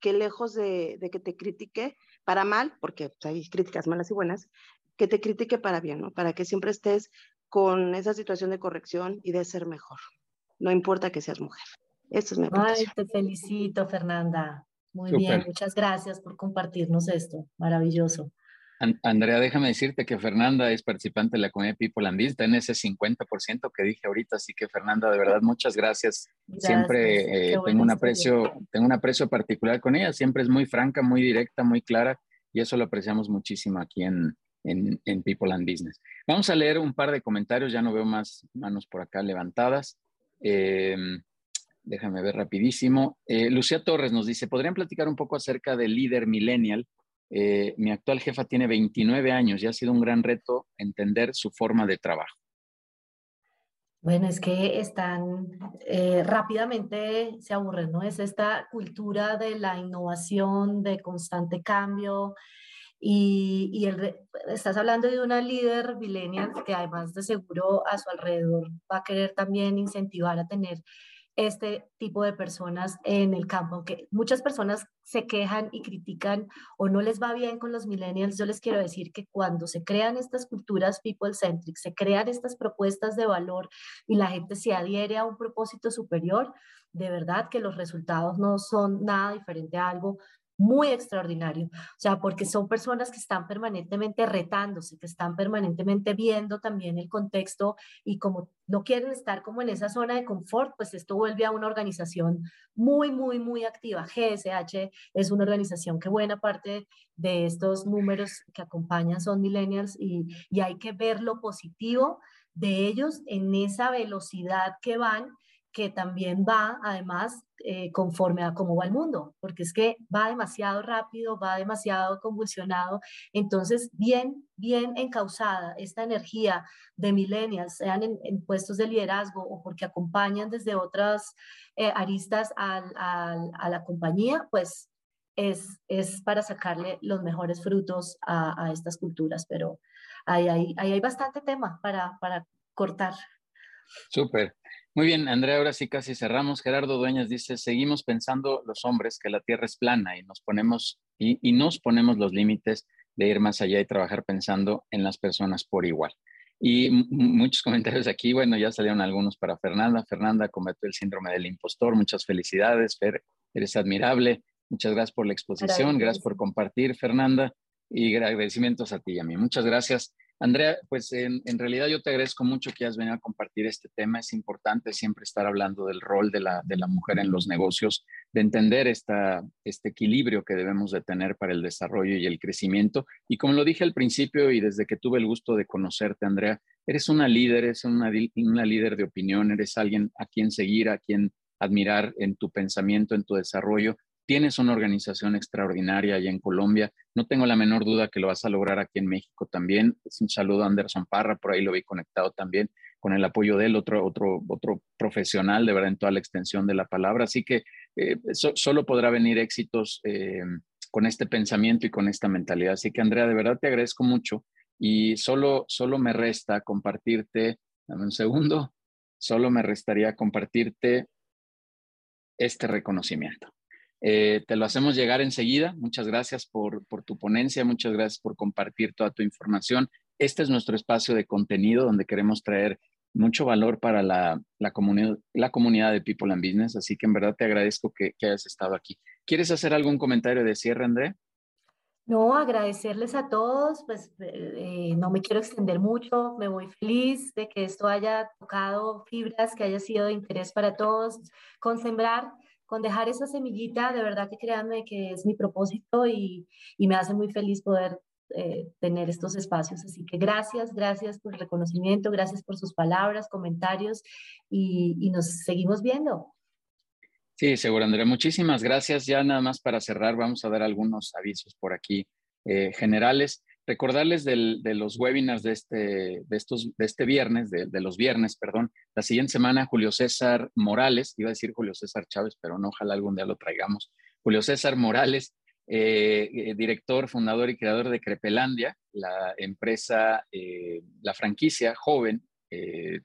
que lejos de, que te critique para mal, porque pues, hay críticas malas y buenas, que te critique para bien, ¿no? Para que siempre estés con esa situación de corrección y de ser mejor. No importa que seas mujer. Eso es mi Ay, te felicito, Fernanda. Muy bien, muchas gracias por compartirnos esto. Maravilloso. Andrea, déjame decirte que Fernanda es participante de la comunidad People and está en ese 50% que dije ahorita, así que Fernanda, de verdad, muchas gracias. Siempre eh, tengo, un aprecio, tengo un aprecio particular con ella, siempre es muy franca, muy directa, muy clara, y eso lo apreciamos muchísimo aquí en, en, People and Business. Vamos a leer un par de comentarios, ya no veo más manos por acá levantadas. Em, déjame ver rapidísimo. Eh, Lucía Torres nos dice, ¿podrían platicar un poco acerca del líder millennial? Eh, mi actual jefa tiene 29 años y ha sido un gran reto entender su forma de trabajo. Bueno, es que están eh, rápidamente se aburren, ¿no? Es esta cultura de la innovación, de constante cambio. Y, y estás hablando de una líder millennial que además de seguro a su alrededor va a querer también incentivar a tener este tipo de personas en el campo. Aunque muchas personas se quejan y critican o no les va bien con los millennials, yo les quiero decir que cuando se crean estas culturas people-centric, se crean estas propuestas de valor y la gente se adhiere a un propósito superior, de verdad que los resultados no son nada diferente a algo muy extraordinario, o sea, porque son personas que están permanentemente retándose, que están permanentemente viendo también el contexto y como no quieren estar como en esa zona de confort, pues esto vuelve a una organización muy, muy, muy activa. GSH es una organización que buena parte de estos números que acompañan son millennials y, y hay que ver lo positivo de ellos en esa velocidad que van que también va además eh, conforme a cómo va el mundo, porque es que va demasiado rápido, va demasiado convulsionado. Entonces, bien, bien encausada esta energía de millennials, sean en, puestos de liderazgo o porque acompañan desde otras eh, aristas a la compañía, pues es, es, para sacarle los mejores frutos a, estas culturas, pero ahí, ahí hay bastante tema para, para cortar. Súper. Muy bien, Andrea, ahora sí casi cerramos. Gerardo Dueñas dice, seguimos pensando los hombres que la Tierra es plana y nos ponemos, y, nos ponemos los límites de ir más allá y trabajar pensando en las personas por igual. Y muchos comentarios aquí, bueno, ya salieron algunos para Fernanda. Fernanda combatió el síndrome del impostor, muchas felicidades, Fer, eres admirable. Muchas gracias por la exposición, gracias por compartir, Fernanda, y agradecimientos a ti y a mí. Muchas gracias. Andrea, pues en, realidad yo te agradezco mucho que has venido a compartir este tema. Es importante siempre estar hablando del rol de la, mujer en los negocios, de entender este equilibrio que debemos de tener para el desarrollo y el crecimiento. Y como lo dije al principio y desde que tuve el gusto de conocerte, Andrea, eres una líder, eres una líder de opinión, eres alguien a quien seguir, a quien admirar en tu pensamiento, en tu desarrollo Tienes una organización extraordinaria allá en Colombia. No tengo la menor duda que lo vas a lograr aquí en México también. Un saludo a Anderson Parra, por ahí lo vi conectado también con el apoyo de él, otro, otro, otro profesional de verdad en toda la extensión de la palabra. Así que eh, solo podrá venir éxitos eh, con este pensamiento y con esta mentalidad. Así que Andrea, de verdad te agradezco mucho y solo, solo me resta compartirte, dame un segundo, solo me restaría compartirte este reconocimiento. Eh, te lo hacemos llegar enseguida. Muchas gracias por, por, tu ponencia, muchas gracias por compartir toda tu información. Este es nuestro espacio de contenido donde queremos traer mucho valor para la, la, comunidad, la comunidad de People and Business, así que en verdad te agradezco que, que hayas estado aquí. ¿Quieres hacer algún comentario de cierre, André? No, agradecerles a todos, pues eh, no me quiero extender mucho, me voy feliz de que esto haya tocado fibras, que haya sido de interés para todos, con sembrar, con dejar esa semillita, de verdad que créanme que es mi propósito y, y me hace muy feliz poder eh, tener estos espacios. Así que gracias, gracias por el reconocimiento, gracias por sus palabras, comentarios y, y nos seguimos viendo. Sí, seguro, Andrea. Muchísimas gracias. Ya nada más para cerrar, vamos a dar algunos avisos por aquí eh, generales. Recordarles de los webinars de este, de estos, de este viernes, de, los viernes, perdón. La siguiente semana, Julio César Morales, iba a decir Julio César Chávez, pero no, ojalá algún día lo traigamos. Julio César Morales, eh, eh, director, fundador y creador de Crepelandia, la empresa, eh, la franquicia joven,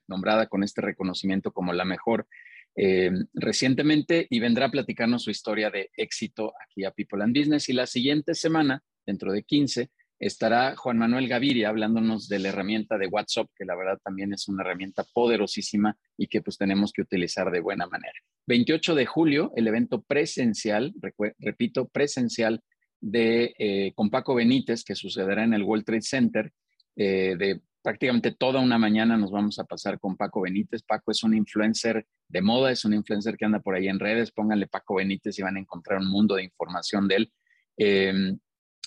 nombrada con este reconocimiento como la mejor recientemente y vendrá a platicarnos su historia de éxito aquí a People and Business. Y la siguiente semana, dentro de 15, estará Juan Manuel Gaviria hablándonos de la herramienta de WhatsApp, que la verdad también es una herramienta poderosísima y que pues tenemos que utilizar de buena manera. 28 de julio, el evento presencial, repito, presencial de eh, con Paco Benítez, que sucederá en el World Trade Center, eh, de prácticamente toda una mañana nos vamos a pasar con Paco Benítez. Paco es un influencer de moda, es un influencer que anda por ahí en redes. Pónganle Paco Benítez y van a encontrar un mundo de información de él. Eh,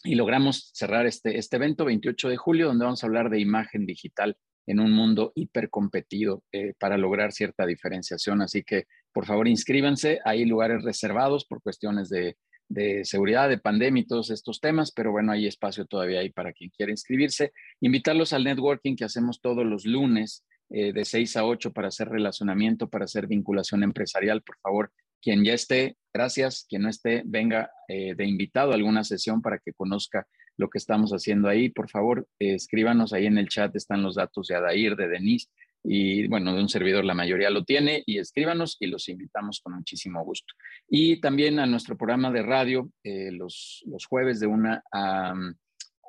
y logramos cerrar este, este evento 28 de julio, donde vamos a hablar de imagen digital en un mundo hipercompetido eh, para lograr cierta diferenciación. Así que, por favor, inscríbanse. Hay lugares reservados por cuestiones de, de seguridad, de pandemia y todos estos temas, pero bueno, hay espacio todavía ahí para quien quiera inscribirse. Invitarlos al networking que hacemos todos los lunes eh, de 6 a 8 para hacer relacionamiento, para hacer vinculación empresarial. Por favor, quien ya esté, gracias. Quien no esté, venga eh, de invitado a alguna sesión para que conozca lo que estamos haciendo ahí. Por favor, eh, escríbanos ahí en el chat, están los datos de Adair, de Denise y bueno, de un servidor la mayoría lo tiene y escríbanos y los invitamos con muchísimo gusto. Y también a nuestro programa de radio eh, los, los, jueves de una a,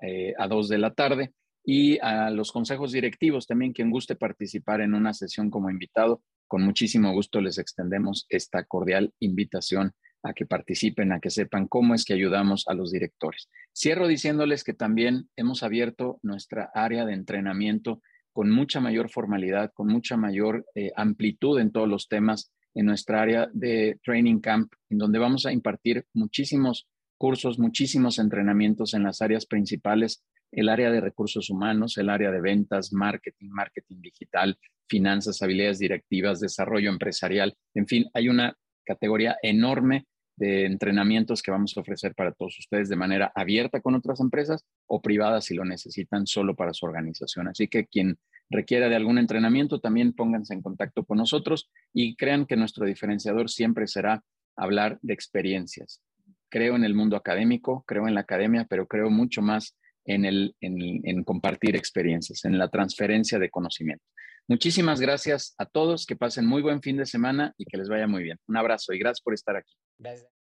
eh, a dos de la tarde y a los consejos directivos también, quien guste participar en una sesión como invitado, con muchísimo gusto les extendemos esta cordial invitación a que participen, a que sepan cómo es que ayudamos a los directores. Cierro diciéndoles que también hemos abierto nuestra área de entrenamiento con mucha mayor formalidad, con mucha mayor eh, amplitud en todos los temas en nuestra área de Training Camp, en donde vamos a impartir muchísimos cursos, muchísimos entrenamientos en las áreas principales, el área de recursos humanos, el área de ventas, marketing, marketing digital, finanzas, habilidades directivas, desarrollo empresarial, en fin, hay una categoría enorme de entrenamientos que vamos a ofrecer para todos ustedes de manera abierta con otras empresas o privadas si lo necesitan solo para su organización. Así que quien requiera de algún entrenamiento, también pónganse en contacto con nosotros y crean que nuestro diferenciador siempre será hablar de experiencias. Creo en el mundo académico, creo en la academia, pero creo mucho más en, el, en, compartir experiencias, en la transferencia de conocimiento. Muchísimas gracias a todos, que pasen muy buen fin de semana y que les vaya muy bien. Un abrazo y gracias por estar aquí. Gracias.